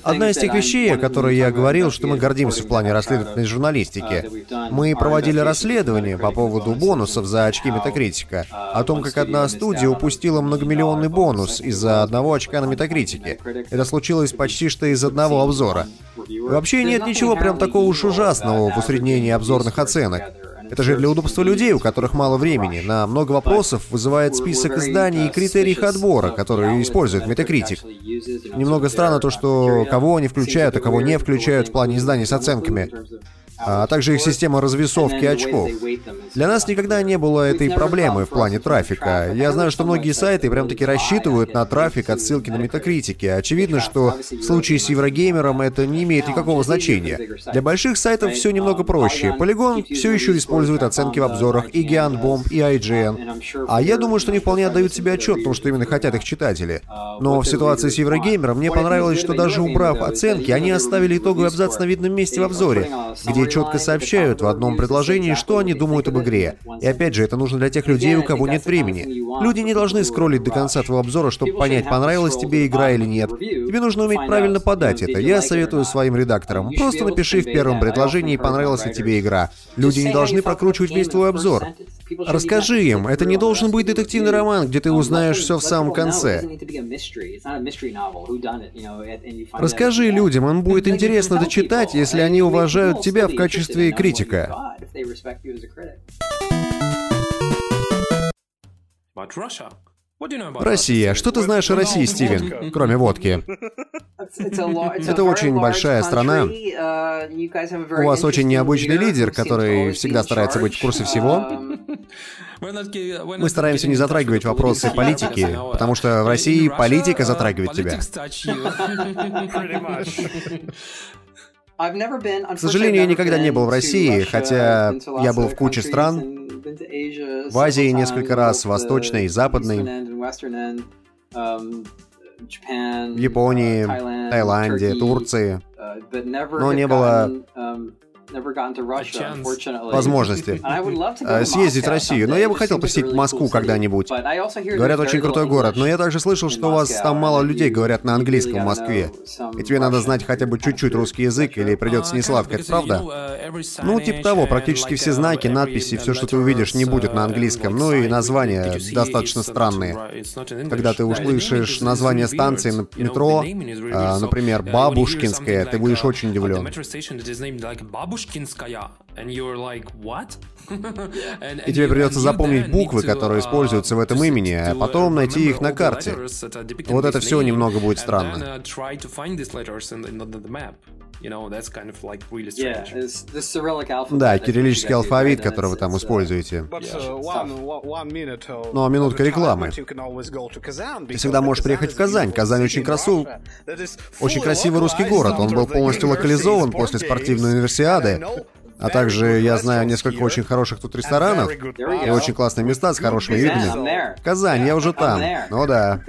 Одна из тех вещей, о которой я говорил, что мы гордимся в плане расследовательной журналистики. Мы проводили расследование по поводу бонусов за очки Метакритика, о том, как одна студия упустила многомиллионный бонус из-за одного очка на Метакритике. Это случилось почти что из одного обзора. Вообще нет ничего прям такого уж ужасного в усреднении обзорных оценок. Это же для удобства людей, у которых мало времени. На много вопросов вызывает список изданий и критерий отбора, которые использует Metacritic. Немного странно то, что кого они включают, а кого не включают в плане изданий с оценками а также их система развесовки очков. Для нас никогда не было этой проблемы в плане трафика. Я знаю, что многие сайты прям-таки рассчитывают на трафик от ссылки на метакритики. Очевидно, что в случае с Еврогеймером это не имеет никакого значения. Для больших сайтов все немного проще. Polygon все еще использует оценки в обзорах и Giantbomb, и IGN. А я думаю, что они вполне отдают себе отчет в том, что именно хотят их читатели. Но в ситуации с Еврогеймером мне понравилось, что даже убрав оценки, они оставили итоговый абзац на видном месте в обзоре, где четко сообщают в одном предложении, что они думают об игре. И опять же, это нужно для тех людей, у кого нет времени. Люди не должны скроллить до конца твоего обзора, чтобы понять, понравилась тебе игра или нет. Тебе нужно уметь правильно подать это. Я советую своим редакторам. Просто напиши в первом предложении, понравилась ли тебе игра. Люди не должны прокручивать весь твой обзор. Расскажи им, это не должен быть детективный роман, где ты узнаешь все в самом конце. Расскажи людям, им будет интересно дочитать, если они уважают тебя в качестве критика. Россия. Что ты знаешь о России, Стивен, кроме водки? Это очень большая страна. У вас очень необычный лидер, который всегда старается быть в курсе всего. Мы стараемся не затрагивать вопросы политики, потому что в России политика затрагивает тебя. К сожалению, я никогда не был в России, хотя я был в куче стран. В Азии несколько раз, Восточной и Западной. в Японии, Таиланде, Турции, но не было возможности э, съездить в Россию. Но я бы хотел посетить Москву когда-нибудь. Говорят, очень крутой город. Но я также слышал, что у вас там мало людей говорят на английском в Москве. И тебе надо знать хотя бы чуть-чуть русский язык, или придется несладко. Это правда? Ну, типа того. Практически все знаки, надписи, все, что ты увидишь, не будет на английском. Ну и названия достаточно странные. Когда ты услышишь название станции метро, а, например, Бабушкинская, ты будешь очень удивлен. Бабушкинская. And you're like, what? И тебе придется запомнить буквы, которые используются в этом имени, а потом найти их на карте. Вот это все немного будет странно. Да, кириллический алфавит, который вы там используете. Но минутка рекламы. Ты всегда можешь приехать в Казань. Казань очень красив... Очень красивый русский город. Он был полностью локализован после спортивной универсиады. А также я знаю несколько очень хороших тут ресторанов и очень классные места с хорошими видами. Казань, я уже там. Ну да.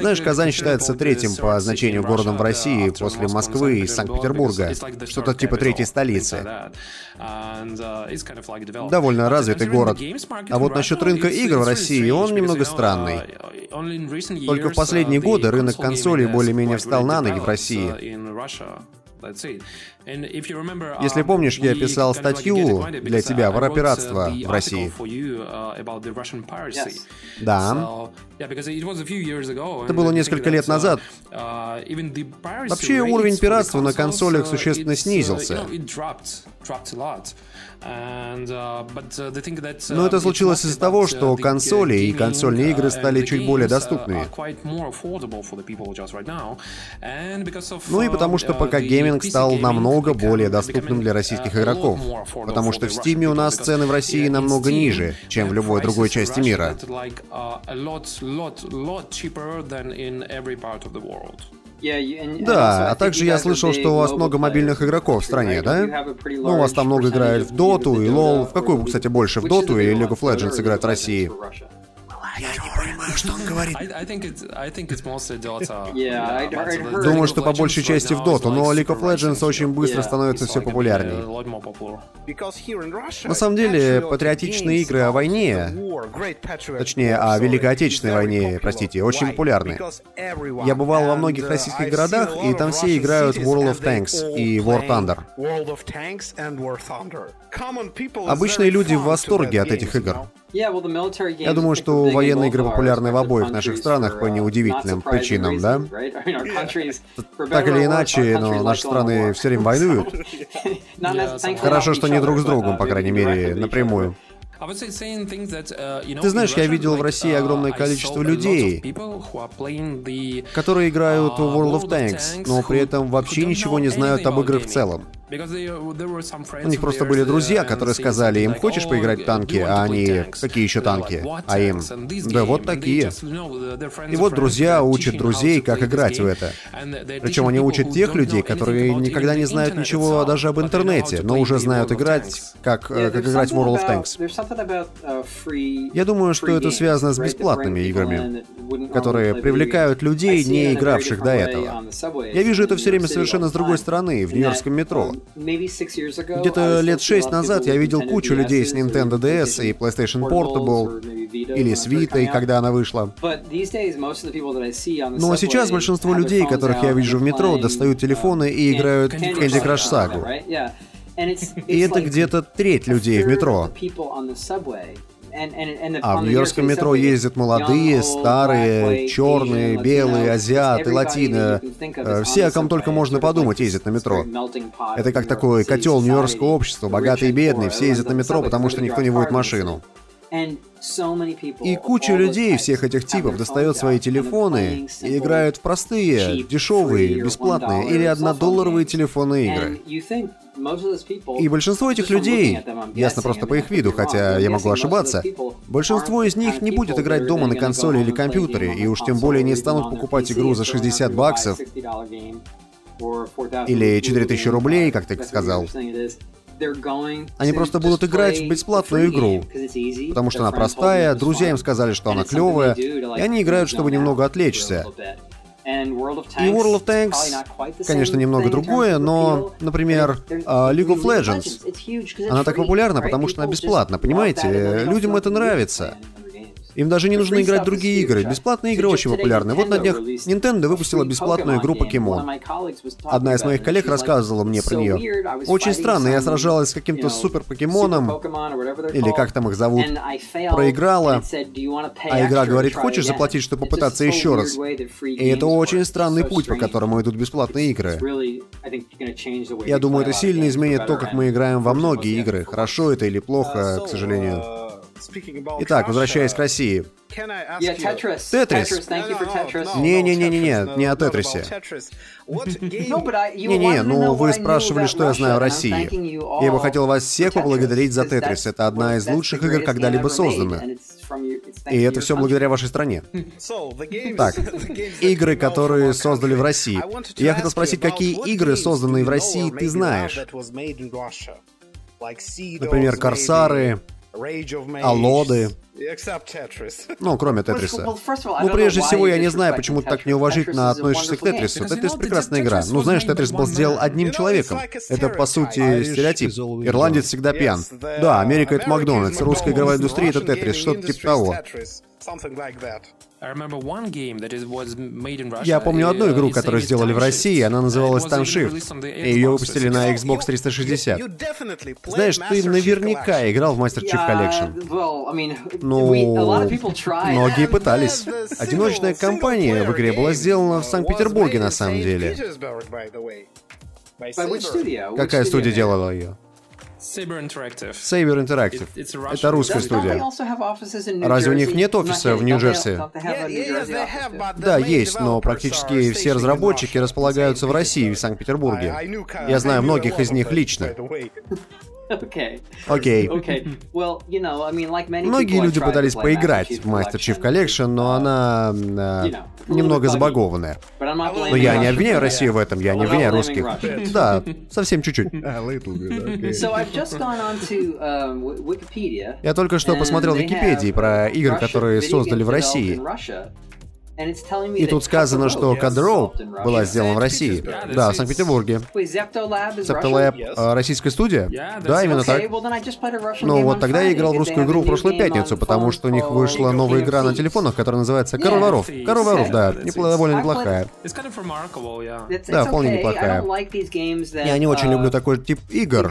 Знаешь, Казань считается третьим по значению городом в России после Москвы и Санкт-Петербурга. Что-то типа третьей столицы. Довольно развитый город. А вот насчет рынка игр в России, он немного странный. Только в последние годы рынок консолей более-менее встал на ноги в России. Если помнишь, я писал статью для тебя про пиратство в России. Да. Это было несколько лет назад. Вообще уровень пиратства на консолях существенно снизился. Uh, uh, Но это случилось из-за того, что uh, консоли и консольные игры стали чуть более доступными. Ну и потому что пока гейминг стал намного более доступным для российских игроков. Потому что в Steam у нас цены в России намного ниже, чем в любой другой части мира. Да, а также я слышал, что у вас много мобильных игроков в стране, да? Ну, у вас там много играют в Доту и Лол. В какую, кстати, больше, в Доту или League of Legends играют в России? Я не понимаю, что он говорит. Думаю, что по большей части в Доту, но League of Legends очень быстро становится все популярнее. На самом деле, патриотичные игры о войне, точнее, о Великой Отечественной войне, простите, очень популярны. Я бывал во многих российских городах, и там все играют в World of Tanks и War Thunder. Обычные люди в восторге от этих игр. Я думаю, что военные игры популярны в обоих наших странах по uh, неудивительным причинам, да? Так или иначе, но наши страны все время воюют. Хорошо, что не друг с другом, по крайней мере, напрямую. Uh, Ты знаешь, я видел в России uh, огромное количество людей, которые играют в World of Tanks, но при этом вообще ничего не знают об играх в целом. У них просто были друзья, которые сказали им, хочешь поиграть в танки, а они, какие еще танки? А им, да вот такие. И вот друзья учат друзей, как играть в это. Причем они учат тех людей, которые никогда не знают ничего даже об интернете, но уже знают играть, как, э, как играть в World of Tanks. Я думаю, что это связано с бесплатными играми, которые привлекают людей, не игравших до этого. Я вижу это все время совершенно с другой стороны, в нью-йоркском метро. Где-то лет шесть назад я видел кучу людей с Nintendo DS и PlayStation Portable, или с Vita, когда она вышла. Но сейчас большинство людей, которых я вижу в метро, достают телефоны и играют в Candy Crush Saga. И это где-то треть людей в метро. А в Нью-Йоркском метро ездят молодые, старые, черные, белые, азиаты, латины. Э, все, о ком только можно подумать, ездят на метро. Это как такой котел нью-йоркского общества, богатые и бедные, все ездят на метро, потому что никто не водит машину. И куча людей всех этих типов достает свои телефоны и играют в простые, дешевые, бесплатные или однодолларовые телефонные игры. И большинство этих людей, ясно просто по их виду, хотя я могу ошибаться, большинство из них не будет играть дома на консоли или компьютере, и уж тем более не станут покупать игру за 60 баксов или 4000 рублей, как ты сказал. Они просто будут играть в бесплатную игру, потому что она простая, друзья им сказали, что она клевая, и они играют, чтобы немного отвлечься. И World of Tanks, конечно, немного другое, но, например, а, League of Legends, она так популярна, потому что она бесплатна, понимаете? Людям это нравится. Им даже не нужно играть другие игры. Бесплатные игры очень популярны. Вот на днях Nintendo выпустила бесплатную игру Pokemon. Одна из моих коллег рассказывала мне про нее. Очень странно, я сражалась с каким-то супер покемоном, или как там их зовут, проиграла, а игра говорит, хочешь заплатить, чтобы попытаться еще раз? И это очень странный путь, по которому идут бесплатные игры. Я думаю, это сильно изменит то, как мы играем во многие игры. Хорошо это или плохо, к сожалению. Итак, возвращаясь к России. Тетрис. Не-не-не-не-не, не о Тетрисе. Не-не, ну вы спрашивали, что я знаю о России. Я бы хотел вас всех поблагодарить за Тетрис. Это одна из лучших игр, когда-либо создана. И это все благодаря вашей стране. Так, игры, которые создали в России. Я хотел спросить, какие игры, созданные в России, ты знаешь? Например, Корсары, Алоды. Ну, кроме Тетриса. Ну, прежде всего, я не знаю, почему ты так неуважительно относишься к Тетрису. Тетрис — прекрасная игра. Ну, знаешь, Тетрис был сделан одним человеком. Это, по сути, стереотип. Ирландец всегда пьян. Да, Америка — это Макдональдс, русская игровая индустрия — это Тетрис, что-то типа того. Я помню одну игру, которую сделали в России, она называлась Time Shift, и ее выпустили на Xbox 360. Знаешь, ты наверняка играл в Master Chief Collection. Ну, многие пытались. Одиночная кампания в игре была сделана в Санкт-Петербурге на самом деле. Какая студия делала ее? Saber Interactive. Saber Interactive. Это русская студия. Разве у них нет офиса в Нью-Джерси? Да, есть, но практически все разработчики располагаются в России, в Санкт-Петербурге. Я знаю многих из них лично. Окей. Многие люди пытались поиграть в Master Chief Collection, но она э, немного забагованная. Но я не обвиняю Россию в этом, я не обвиняю русских. Да, совсем чуть-чуть. Я только что посмотрел Википедии про игры, которые создали в России. И тут сказано, что Кадроу была сделана в России. Да, в Санкт-Петербурге. Septolab э, российская студия? Да, именно так. Ну вот тогда я играл в русскую игру в прошлую пятницу, потому что у них вышла новая игра на телефонах, которая называется Король воров. Король воров, да. Довольно неплохая. Да, вполне неплохая. Я не очень люблю такой тип игр.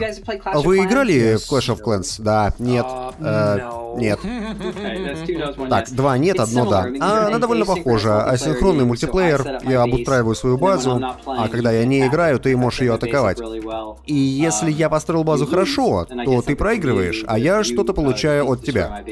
Вы играли в Clash of Clans? Да, нет. Uh, э, нет. Так, два нет, одно да. А она довольно похожа тоже асинхронный мультиплеер. Я обустраиваю свою базу, а когда я не играю, ты можешь ее атаковать. И если я построил базу хорошо, то ты проигрываешь, а я что-то получаю от тебя.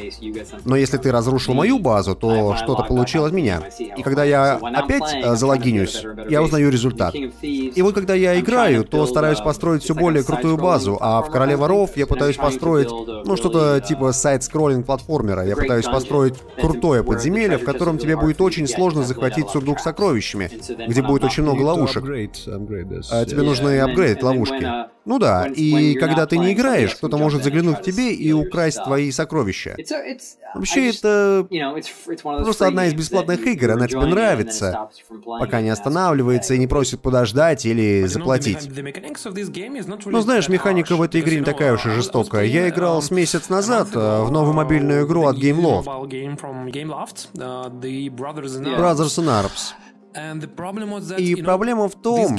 Но если ты разрушил мою базу, то что-то получил от меня. И когда я опять э, залогинюсь, я узнаю результат. И вот когда я играю, то стараюсь построить все более крутую базу, а в Короле воров я пытаюсь построить, ну, что-то типа сайт-скроллинг платформера. Я пытаюсь построить крутое подземелье, в котором тебе будет очень сложно захватить сундук с сокровищами, где будет очень много ловушек. А тебе нужно апгрейдить ловушки. Ну да, и когда ты не играешь, кто-то может заглянуть к тебе и украсть твои сокровища. Вообще, это просто одна из бесплатных игр, она тебе нравится, пока не останавливается и не просит подождать или заплатить. Но знаешь, механика в этой игре не такая уж и жестокая. Я играл с месяц назад э, в новую мобильную игру от GameLoft. Brothers in Arms. И проблема в том,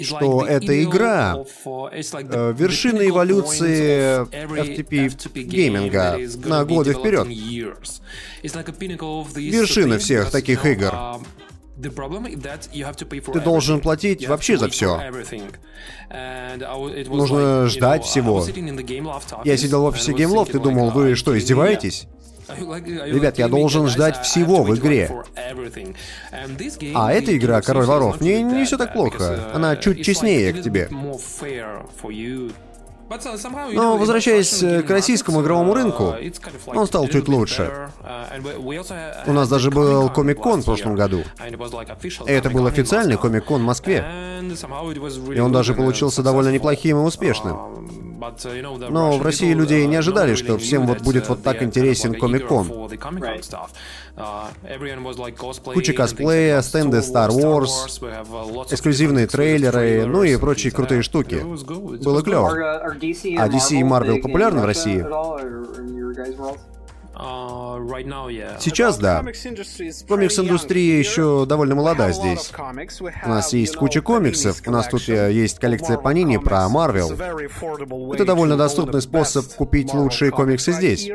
что эта игра э, вершина эволюции FTP гейминга на годы вперед. Вершина всех таких игр. Ты должен платить вообще за все. Нужно ждать всего. Я сидел в офисе GameLoft и думал, вы что, издеваетесь? Ребят, я должен ждать всего в игре. А эта игра, Король воров, не, не все так плохо. Она чуть честнее к тебе. Но возвращаясь к российскому игровому рынку, он стал чуть лучше. У нас даже был Комик-кон в прошлом году. И это был официальный Комик-кон в Москве. И он даже получился довольно неплохим и успешным. Но в России люди не ожидали, что всем вот будет вот так интересен Комик-кон. Куча косплея, стенды Star Wars, эксклюзивные трейлеры, ну и прочие крутые штуки. Было клево. А DC и Marvel популярны в России? Сейчас да. Комикс-индустрия еще довольно молода здесь. У нас есть куча комиксов, у нас тут э, есть коллекция Panini про Марвел. Это довольно доступный способ купить лучшие комиксы здесь.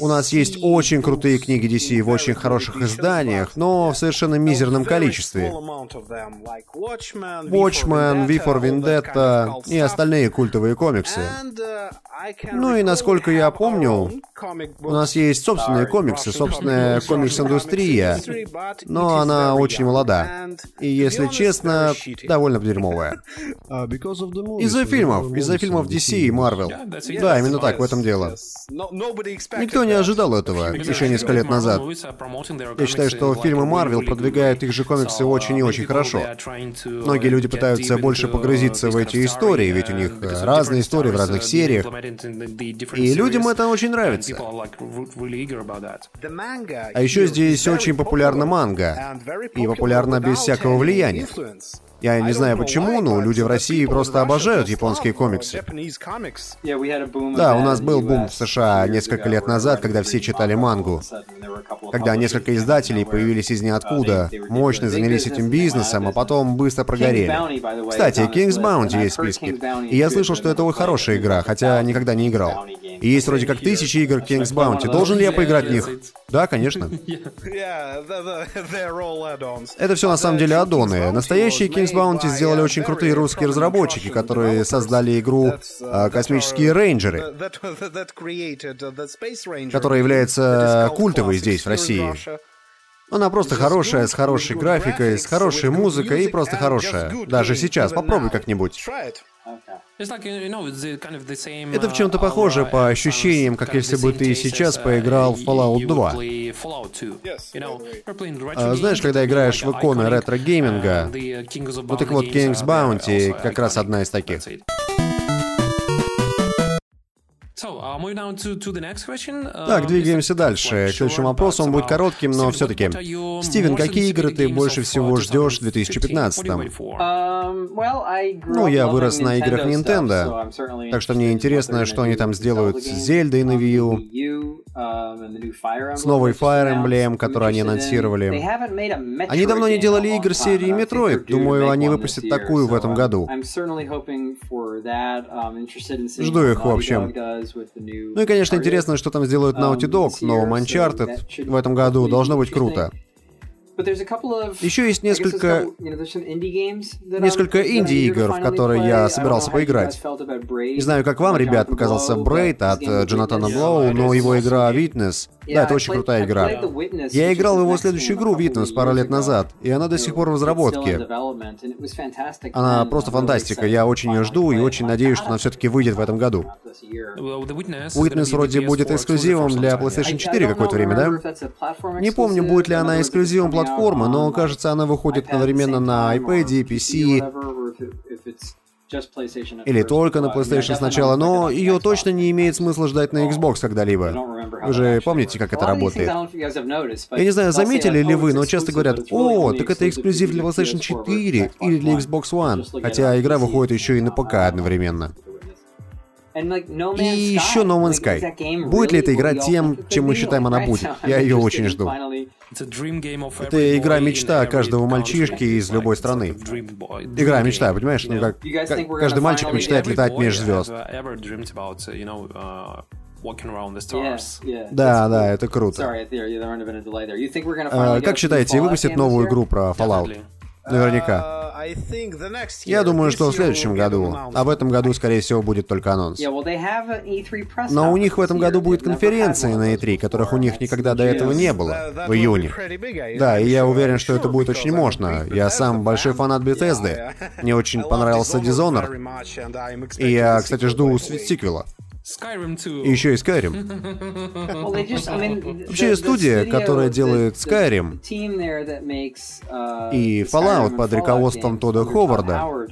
У нас есть очень крутые книги DC в очень хороших изданиях, но в совершенно мизерном количестве. Watchmen, V for Vendetta и остальные культовые комиксы. Ну и насколько я помню, у нас есть собственные комиксы, собственная комикс-индустрия, но она очень молода. И, если честно, довольно дерьмовая. Из-за фильмов, из-за фильмов DC и Marvel. Да, именно так, в этом дело. Никто не ожидал этого еще несколько лет назад. Я считаю, что фильмы Марвел продвигают их же комиксы очень и очень хорошо. Многие люди пытаются больше погрузиться в эти истории, ведь у них разные истории в разных сериях. И людям это очень нравится. А еще здесь очень популярна манга. И популярна без всякого влияния. Я не знаю почему, но люди в России просто обожают японские комиксы. Да, у нас был бум в США несколько лет назад, когда все читали мангу. Когда несколько издателей появились из ниоткуда, мощно занялись этим бизнесом, а потом быстро прогорели. Кстати, King's Bounty есть в списке. И я слышал, что это хорошая игра, хотя никогда не играл. И есть вроде как тысячи игр King's Bounty. Должен ли я поиграть в них? Да, конечно. Это все на самом деле аддоны. Настоящие King's Bounty сделали очень крутые русские разработчики, которые создали игру а, «Космические рейнджеры», которая является культовой здесь, в России. Она просто хорошая, с хорошей графикой, с хорошей музыкой и просто хорошая. Даже сейчас, попробуй как-нибудь. Это в чем-то похоже по ощущениям, как если бы ты сейчас поиграл в Fallout 2. А, знаешь, когда играешь в иконы ретро-гейминга, ну так вот, King's Bounty как раз одна из таких. Так, двигаемся дальше. Следующий вопрос, он будет коротким, но все-таки. Стивен, какие игры ты больше всего ждешь в 2015 um, Ну, я вырос на играх Nintendo, так что мне интересно, что они там сделают с Зельдой на Wii U, um, с новой Fire Emblem, которую они анонсировали. Они давно не делали игр серии Metroid. Думаю, они выпустят такую в этом году. Жду их, в общем. Ну и, конечно, интересно, что там сделают Naughty Dog в новом Uncharted в этом году. Должно быть круто. Еще есть несколько, несколько инди-игр, в которые я собирался поиграть. Не знаю, как вам, ребят, показался Брейд от Джонатана Блоу, но его игра Witness, да, это очень крутая игра. Я играл в его следующую игру Witness пару лет назад, и она до сих пор в разработке. Она просто фантастика, я очень ее жду и очень надеюсь, что она все-таки выйдет в этом году. Witness вроде будет эксклюзивом для PlayStation 4 какое-то время, да? Не помню, будет ли она эксклюзивом платформы, но кажется, она выходит одновременно на iPad, PC, или только на PlayStation сначала, но ее точно не имеет смысла ждать на Xbox когда-либо. Вы же помните, как это работает? Я не знаю, заметили ли вы, но часто говорят, «О, так это эксклюзив для PlayStation 4 или для Xbox One», хотя игра выходит еще и на ПК одновременно. И еще No Man's Sky. Будет ли эта игра тем, чем мы считаем она будет? Я ее очень жду. Это игра мечта каждого мальчишки из любой страны. Игра мечта, понимаешь? Ну, как, каждый мальчик мечтает летать меж звезд. Да, да, это круто. А, как считаете, выпустят новую игру про Fallout? Наверняка. Я думаю, что в следующем году. А в этом году, скорее всего, будет только анонс. E Но у них в этом году будет конференция на E3, которых у них никогда до этого не было, в июне. Да, и я уверен, что это будет очень мощно. Я сам большой фанат Bethesda. Мне очень понравился Dishonored. И я, кстати, жду сиквела. И еще и Skyrim. Вообще студия, которая делает Skyrim uh, и Fallout под руководством Тодда Ховарда,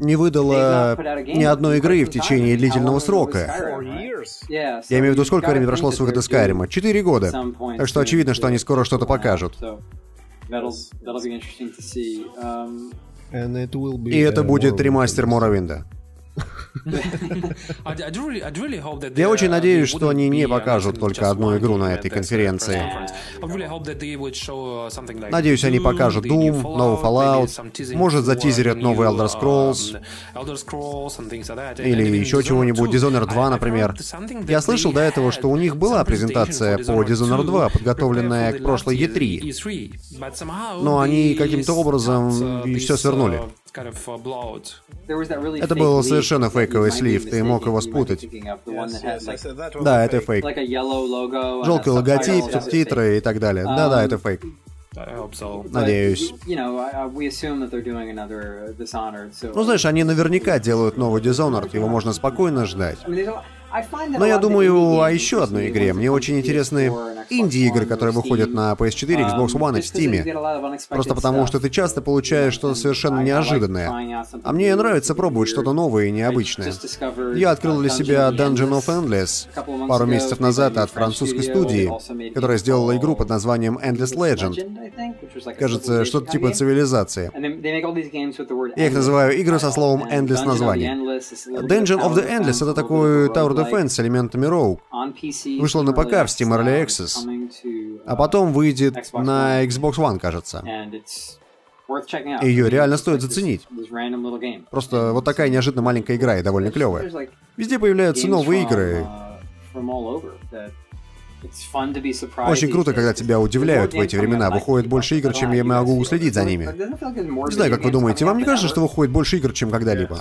не выдала ни одной игры в течение длительного срока. Я имею в виду, сколько времени прошло с выхода Скайрима? Четыре года. Так что очевидно, что они скоро что-то покажут. И это будет ремастер Моровинда. Я очень надеюсь, что они не покажут только одну игру на этой конференции. Надеюсь, они покажут Doom, новый Fallout, может затизерят новый Elder Scrolls, или еще чего-нибудь, Dishonored 2, например. Я слышал до этого, что у них была презентация по Dishonored 2, подготовленная к прошлой E3. Но они каким-то образом все свернули. Это был совершенно фейковый слив, ты мог его спутать. Да, это фейк. Желтый логотип, субтитры и так далее. Да-да, это фейк. Надеюсь. Ну, знаешь, они наверняка делают новый Dishonored, его можно спокойно ждать. Но я думаю о еще одной игре. Мне очень интересны инди-игры, которые выходят на PS4, Xbox One и в Steam. Просто потому, что ты часто получаешь что-то совершенно неожиданное. А мне нравится пробовать что-то новое и необычное. Я открыл для себя Dungeon of Endless пару месяцев назад от французской студии, которая сделала игру под названием Endless Legend. Кажется, что-то типа цивилизации. Я их называю игры со словом Endless название. Dungeon of the Endless — это такой Tower Defense с элементами Rogue. Вышла на ПК в Steam Early Access, а потом выйдет на Xbox One, кажется. Ее реально стоит заценить. Просто вот такая неожиданно маленькая игра и довольно клевая. Везде появляются новые игры. Очень круто, когда тебя удивляют в эти времена. Выходит больше игр, чем я могу уследить за ними. Не знаю, как вы думаете, вам не кажется, что выходит больше игр, чем когда-либо?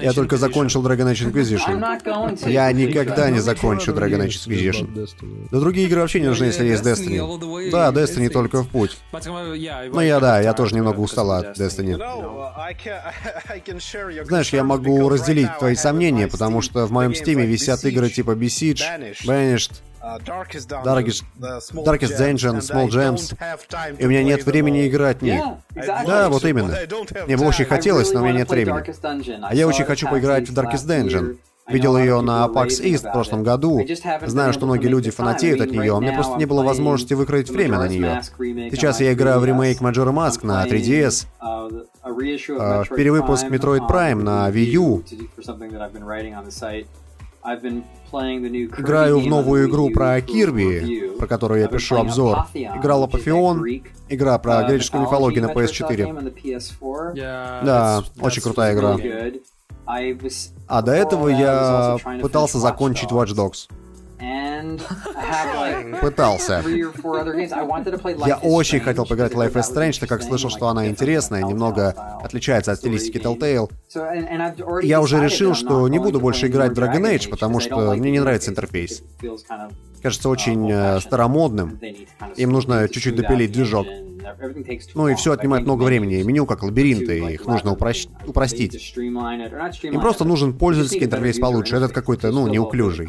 Я только закончил Dragon Age Inquisition. Я никогда не закончу Dragon Age Inquisition. Да другие игры вообще не нужны, если есть Destiny. Да, Destiny только в путь. Но я, да, я тоже немного устал от Destiny. Знаешь, я могу разделить твои сомнения, потому что в моем стиме висят игры типа Besiege, Banished, Darkest, Darkest Dungeon, Small Gems, и у меня нет времени играть в них. Да, вот именно. Мне бы очень хотелось, но у меня нет времени. А я очень хочу поиграть в Darkest Dungeon. Видел ее на PAX East в прошлом году. Знаю, что многие люди фанатеют от нее, а мне просто не было возможности выкроить время на нее. Сейчас я играю в ремейк Majora Mask на 3DS, uh, в перевыпуск Metroid Prime на Wii U, Играю в новую игру про Кирби, про которую я пишу обзор. Играл Апофеон, игра про греческую мифологию на PS4. Да, очень крутая игра. А до этого я пытался закончить Watch Dogs. Пытался. Я очень хотел поиграть в Life is Strange, так как слышал, что она интересная, немного отличается от стилистики Telltale. Я уже решил, что не буду больше играть в Dragon Age, потому что мне не нравится интерфейс. Кажется очень э, старомодным. Им нужно чуть-чуть допилить движок. Ну и все отнимает много времени. Меню как лабиринты, их нужно упрощ... упростить. Им просто нужен пользовательский интерфейс получше. Этот какой-то, ну, неуклюжий.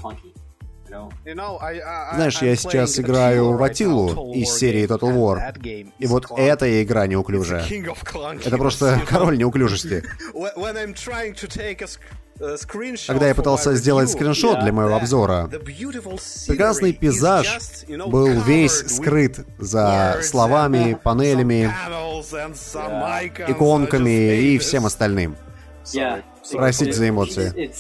Знаешь, я сейчас играю в Атилу из серии Total War, и вот эта игра неуклюжая. Это просто король неуклюжести. Когда я пытался сделать скриншот для моего обзора, прекрасный пейзаж был весь скрыт за словами, панелями, иконками и всем остальным. Простите за эмоции.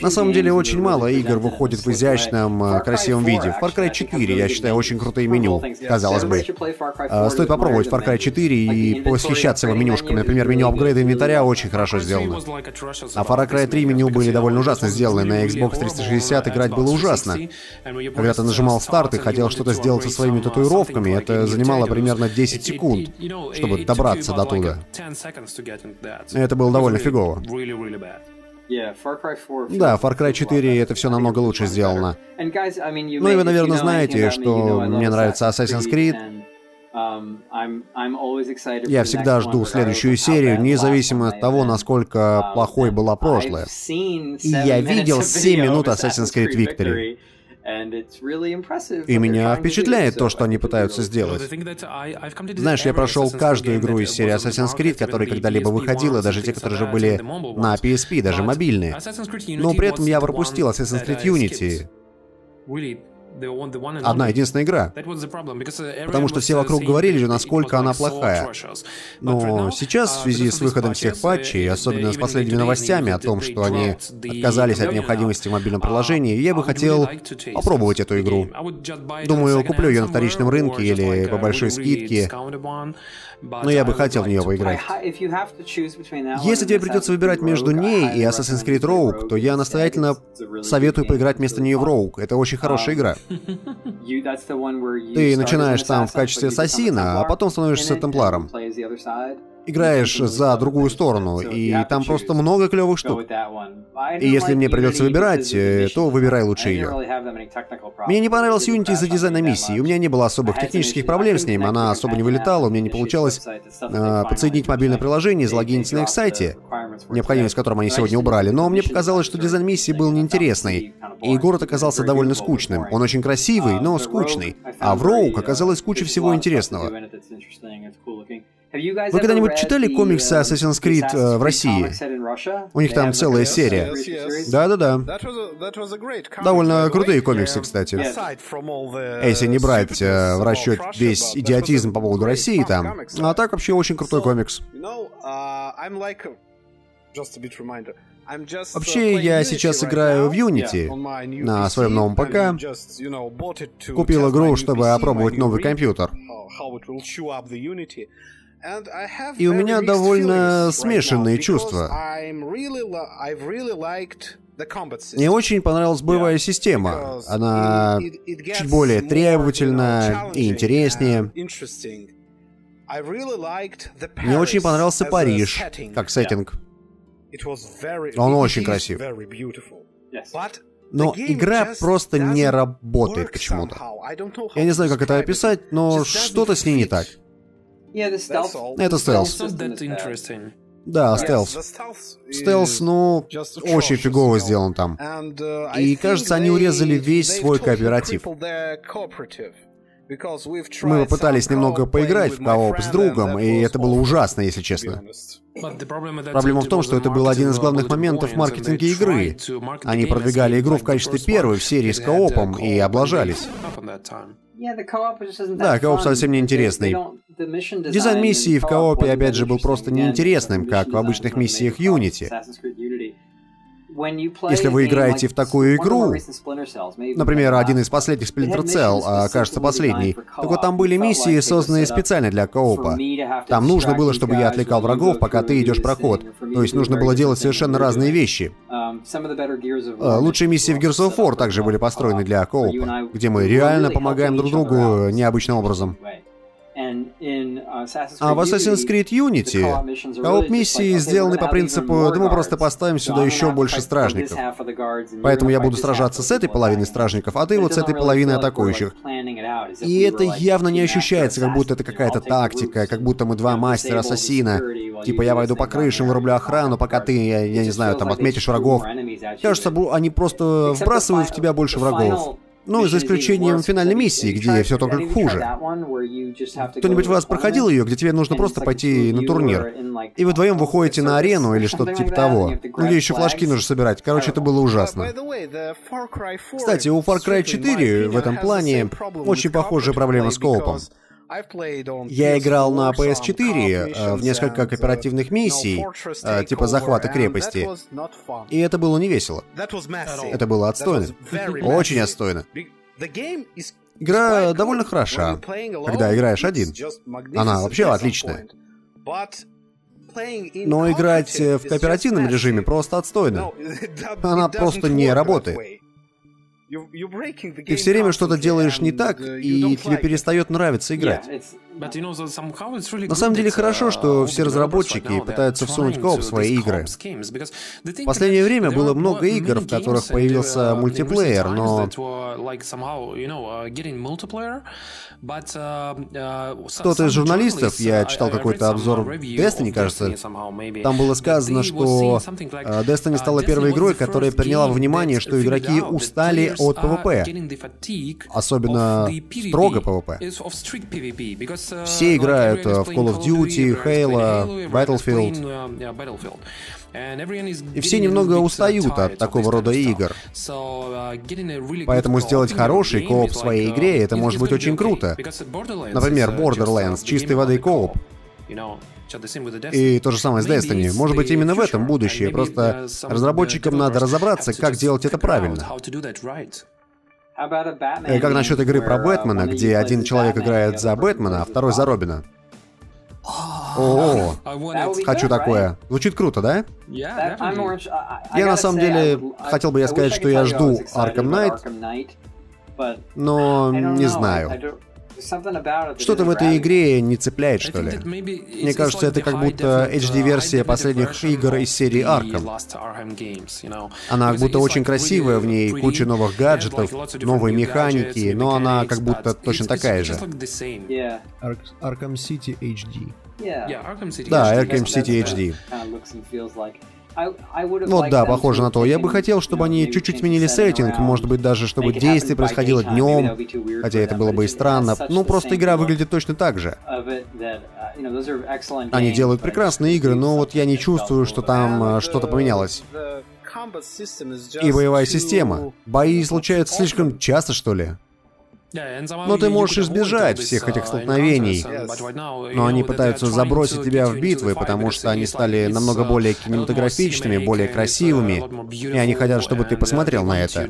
На самом деле очень мало игр выходит в изящном, э, красивом виде. Far Cry 4, я считаю, очень крутое меню, казалось бы. А, стоит попробовать Far Cry 4 и восхищаться его менюшками. Например, меню апгрейда инвентаря очень хорошо сделано. А Far Cry 3 меню были довольно ужасно сделаны. На Xbox 360 играть было ужасно. Когда ты нажимал старт и хотел что-то сделать со своими татуировками, это занимало примерно 10 секунд, чтобы добраться до туда. Это было довольно фигово. Да, Far Cry 4 это все намного лучше сделано. Ну и вы, наверное, знаете, что мне нравится Assassin's Creed. Um, я всегда жду следующую серию, независимо от того, насколько плохой была прошлая. И я видел 7 минут Assassin's Creed Victory. И меня впечатляет то, что они пытаются сделать. Знаешь, я прошел каждую игру из серии Assassin's Creed, которая когда-либо выходила, даже те, которые же были на PSP, даже мобильные. Но при этом я пропустил Assassin's Creed Unity. Одна единственная игра. Uh, Потому что все вокруг говорили, насколько она плохая. Но сейчас, в связи с выходом всех патчей, особенно с последними новостями о том, что они отказались от необходимости в мобильном приложении, я бы хотел попробовать эту игру. Думаю, куплю ее на вторичном рынке или по большой скидке. Но я бы хотел в нее поиграть. Если тебе придется выбирать между ней и Assassin's Creed Rogue, то я настоятельно советую поиграть вместо нее в Rogue. Это очень хорошая игра. Ты начинаешь там в качестве ассасина, а потом становишься темпларом играешь за другую сторону, и там просто много клевых штук. И если мне придется выбирать, э, то выбирай лучше ее. Мне не понравился Unity из-за дизайна миссии. У меня не было особых технических проблем с ним, она особо не вылетала, у меня не получалось э, подсоединить мобильное приложение и залогиниться на их сайте, необходимость в котором они сегодня убрали. Но мне показалось, что дизайн миссии был неинтересный, и город оказался довольно скучным. Он очень красивый, но скучный. А в Роук оказалось куча всего интересного. Вы когда-нибудь читали комиксы Assassin's Creed э, в России? У них там целая серия. Да-да-да. Довольно крутые комиксы, кстати. Если не брать э, в расчет весь идиотизм по поводу России там. А так вообще очень крутой комикс. Вообще, я сейчас играю в Unity на своем новом ПК. Купил игру, чтобы опробовать новый компьютер. И у меня довольно смешанные чувства. Мне очень понравилась боевая система. Она чуть более требовательна и интереснее. Мне очень понравился Париж, как сеттинг. Он очень красив. Но игра просто не работает почему-то. Я не знаю, как это описать, но что-то с ней не так. Это стелс. Да, стелс. Стелс, ну, очень фигово сделан там. Uh, И кажется, они урезали весь свой кооператив. Мы попытались немного поиграть в кооп с другом, и это было ужасно, если честно. Проблема в том, что это был один из главных моментов в маркетинге игры. Они продвигали игру в качестве первой в серии с коопом и облажались. Да, кооп совсем не интересный. Дизайн миссии в коопе, опять же, был просто неинтересным, как в обычных миссиях Unity. Если вы играете в такую игру, например, один из последних Splinter Cell, а, кажется, последний, так вот там были миссии, созданные специально для коопа. Там нужно было, чтобы я отвлекал врагов, пока ты идешь проход. То есть нужно было делать совершенно разные вещи. А, лучшие миссии в Gears of War также были построены для коопа, где мы реально помогаем друг другу необычным образом. А в Assassin's Creed Unity кооп-миссии сделаны по принципу «да мы просто поставим сюда еще больше стражников». Поэтому я буду сражаться с этой половиной стражников, а ты вот с этой половиной атакующих. И это явно не ощущается, как будто это какая-то тактика, как будто мы два мастера-ассасина. Типа я войду по крышам, вырублю охрану, пока ты, я, я не знаю, там отметишь врагов. Кажется, они просто вбрасывают в тебя больше врагов. Ну, за исключением финальной миссии, где все только хуже. Кто-нибудь у вас проходил ее, где тебе нужно просто пойти на турнир, и вы вдвоем выходите на арену или что-то типа того. Ну, где еще флажки нужно собирать. Короче, это было ужасно. Кстати, у Far Cry 4 в этом плане очень похожая проблема с коопом. Я играл на PS4 э, в несколько кооперативных миссий, э, типа захвата крепости, и это было не весело. Это было отстойно. Очень отстойно. Игра довольно хороша, когда играешь один. Она вообще отличная. Но играть в кооперативном режиме просто отстойно. Она просто не работает. Ты все время что-то делаешь не так, и тебе перестает нравиться играть. На самом деле хорошо, что все разработчики пытаются всунуть кооп в свои игры. В последнее время было много игр, в которых появился мультиплеер, но... Кто-то из журналистов, я читал какой-то обзор Destiny, кажется, там было сказано, что Destiny стала первой игрой, которая приняла во внимание, что игроки устали от PvP, особенно строго PvP. Все играют в Call of Duty, Halo, Battlefield. И все немного устают от такого рода игр. Поэтому сделать хороший кооп в своей игре, это может быть очень круто. Например, Borderlands, чистой воды кооп. И то же самое с Destiny. Может быть, именно в этом будущее. Просто разработчикам надо разобраться, как делать это правильно. И как насчет игры про Бэтмена, где один человек играет за Бэтмена, а второй за Робина? О, хочу такое. Звучит круто, да? Я на самом деле хотел бы я сказать, что я жду Arkham Knight, но не знаю. Что-то в этой игре не цепляет, что ли. Мне кажется, это как будто HD-версия последних игр из серии Arkham. Она как будто очень красивая, в ней куча новых гаджетов, новые механики, но она как будто точно такая же. Arkham City HD. Да, Arkham City HD. Ну да, похоже на то. Я бы хотел, чтобы они чуть-чуть сменили сеттинг, может быть даже, чтобы действие происходило днем, хотя это было бы и странно. Ну, просто игра выглядит точно так же. Uh, они делают прекрасные игры, но вот я не чувствую, что там э, что-то поменялось. И боевая система. Бои случаются слишком часто, что ли? Но ты можешь избежать всех этих столкновений. Но они пытаются забросить тебя в битвы, потому что они стали намного более кинематографичными, более красивыми, и они хотят, чтобы ты посмотрел на это.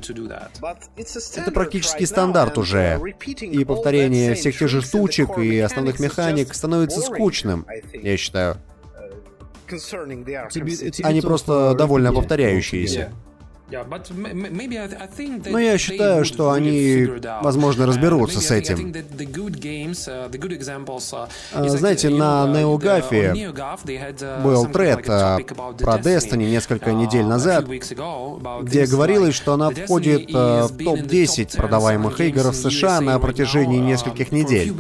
Это практически стандарт уже. И повторение всех тех же штучек и основных механик становится скучным, я считаю. Они просто довольно повторяющиеся. Но я считаю, что они, возможно, разберутся с этим. Знаете, на NeoGAF был тред про Destiny несколько недель назад, где говорилось, что она входит в топ-10 продаваемых игр в США на протяжении нескольких недель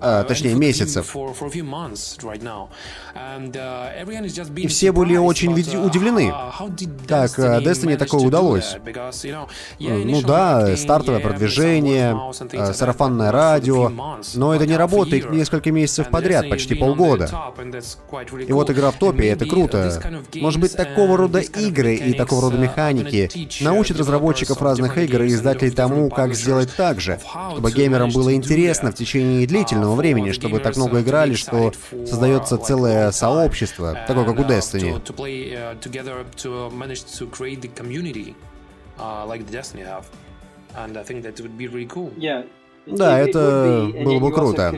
а, точнее месяцев. И все были очень удивлены, как Destiny такое удалось. Ну да, стартовое продвижение, сарафанное радио, но это не работает несколько месяцев подряд, почти полгода. И вот игра в топе, это круто. Может быть, такого рода игры и такого рода механики научат разработчиков разных игр и издателей тому, как сделать так же, чтобы геймерам было интересно в течение длительного определенного времени, чтобы так много играли, что создается целое сообщество, такое как у Destiny. Да, это было бы круто.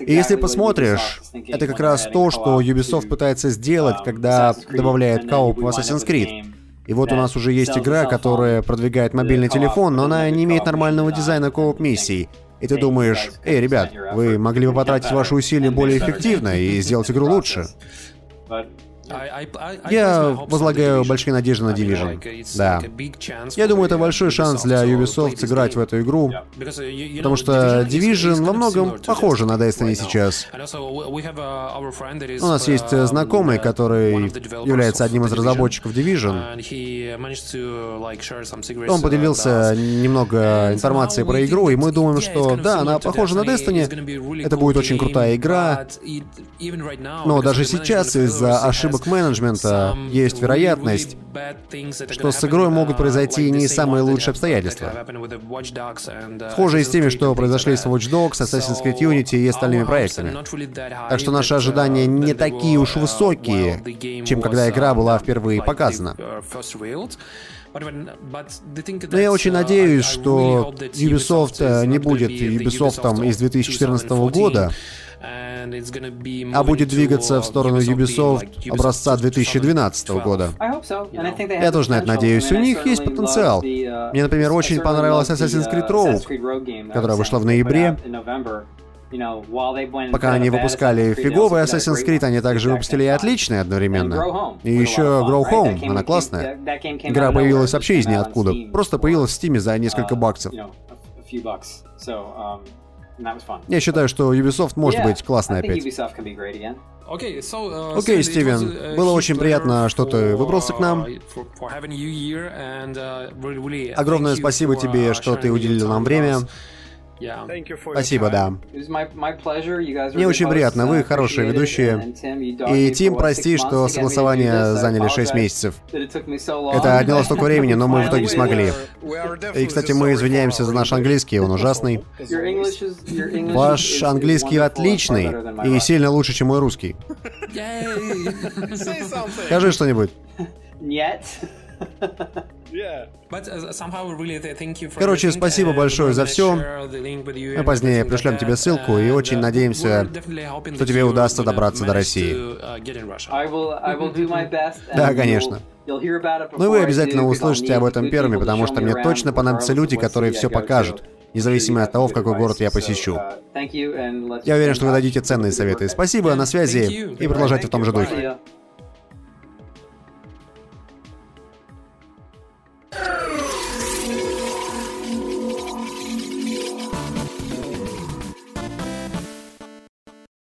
И если посмотришь, это как раз то, что Ubisoft пытается сделать, когда добавляет кооп в Assassin's Creed. И вот у нас уже есть игра, которая продвигает мобильный телефон, но она не имеет нормального дизайна кооп миссий. И ты думаешь, эй, ребят, вы могли бы потратить ваши усилия более эффективно и сделать игру лучше. Я возлагаю большие надежды на Division. Да. Я думаю, это большой шанс для Ubisoft сыграть в эту игру, потому что Division во многом похожа на Destiny сейчас. У нас есть uh, знакомый, который является одним из разработчиков Division. Он поделился немного информацией про игру, и мы думаем, что да, она похожа на Destiny, это будет очень крутая игра, но даже сейчас из-за ошибок менеджмента есть вероятность, что с игрой могут произойти не самые лучшие обстоятельства. Схожие с теми, что произошли с Watch Dogs, Assassin's Creed Unity и остальными проектами. Так что наши ожидания не такие уж высокие, чем когда игра была впервые показана. Но я очень надеюсь, что Ubisoft не будет Ubisoft из 2014 года, а будет двигаться в сторону Ubisoft образца 2012 года. Я тоже на это надеюсь. У них есть потенциал. Мне, например, очень понравилась Assassin's Creed Rogue, которая вышла в ноябре. Пока они выпускали фиговый Assassin's Creed, они также выпустили и отличный одновременно. И еще Grow Home, она классная. Игра появилась вообще из ниоткуда. Просто появилась в Steam за несколько баксов. Я считаю, что Ubisoft может быть классной опять. Окей, okay, Стивен, было очень приятно, что ты выбрался к нам. Огромное спасибо тебе, что ты уделил нам время. Спасибо, да. Мне очень приятно, вы хорошие ведущие. И Тим, прости, что согласования заняли 6 месяцев. Это отняло столько времени, но мы в итоге смогли. И, кстати, мы извиняемся за наш английский, он ужасный. Ваш английский отличный и сильно лучше, чем мой русский. Скажи что-нибудь. Нет. Uh, Короче, спасибо большое за все. Мы позднее пришлем тебе ссылку и очень uh, надеемся, что тебе удастся добраться до России. Uh, да, конечно. Ну и вы обязательно услышите об этом первыми, потому что мне точно понадобятся люди, которые все покажут, независимо от того, в какой город я посещу. Я уверен, что вы дадите ценные советы. Спасибо, на связи, и продолжайте в том же духе.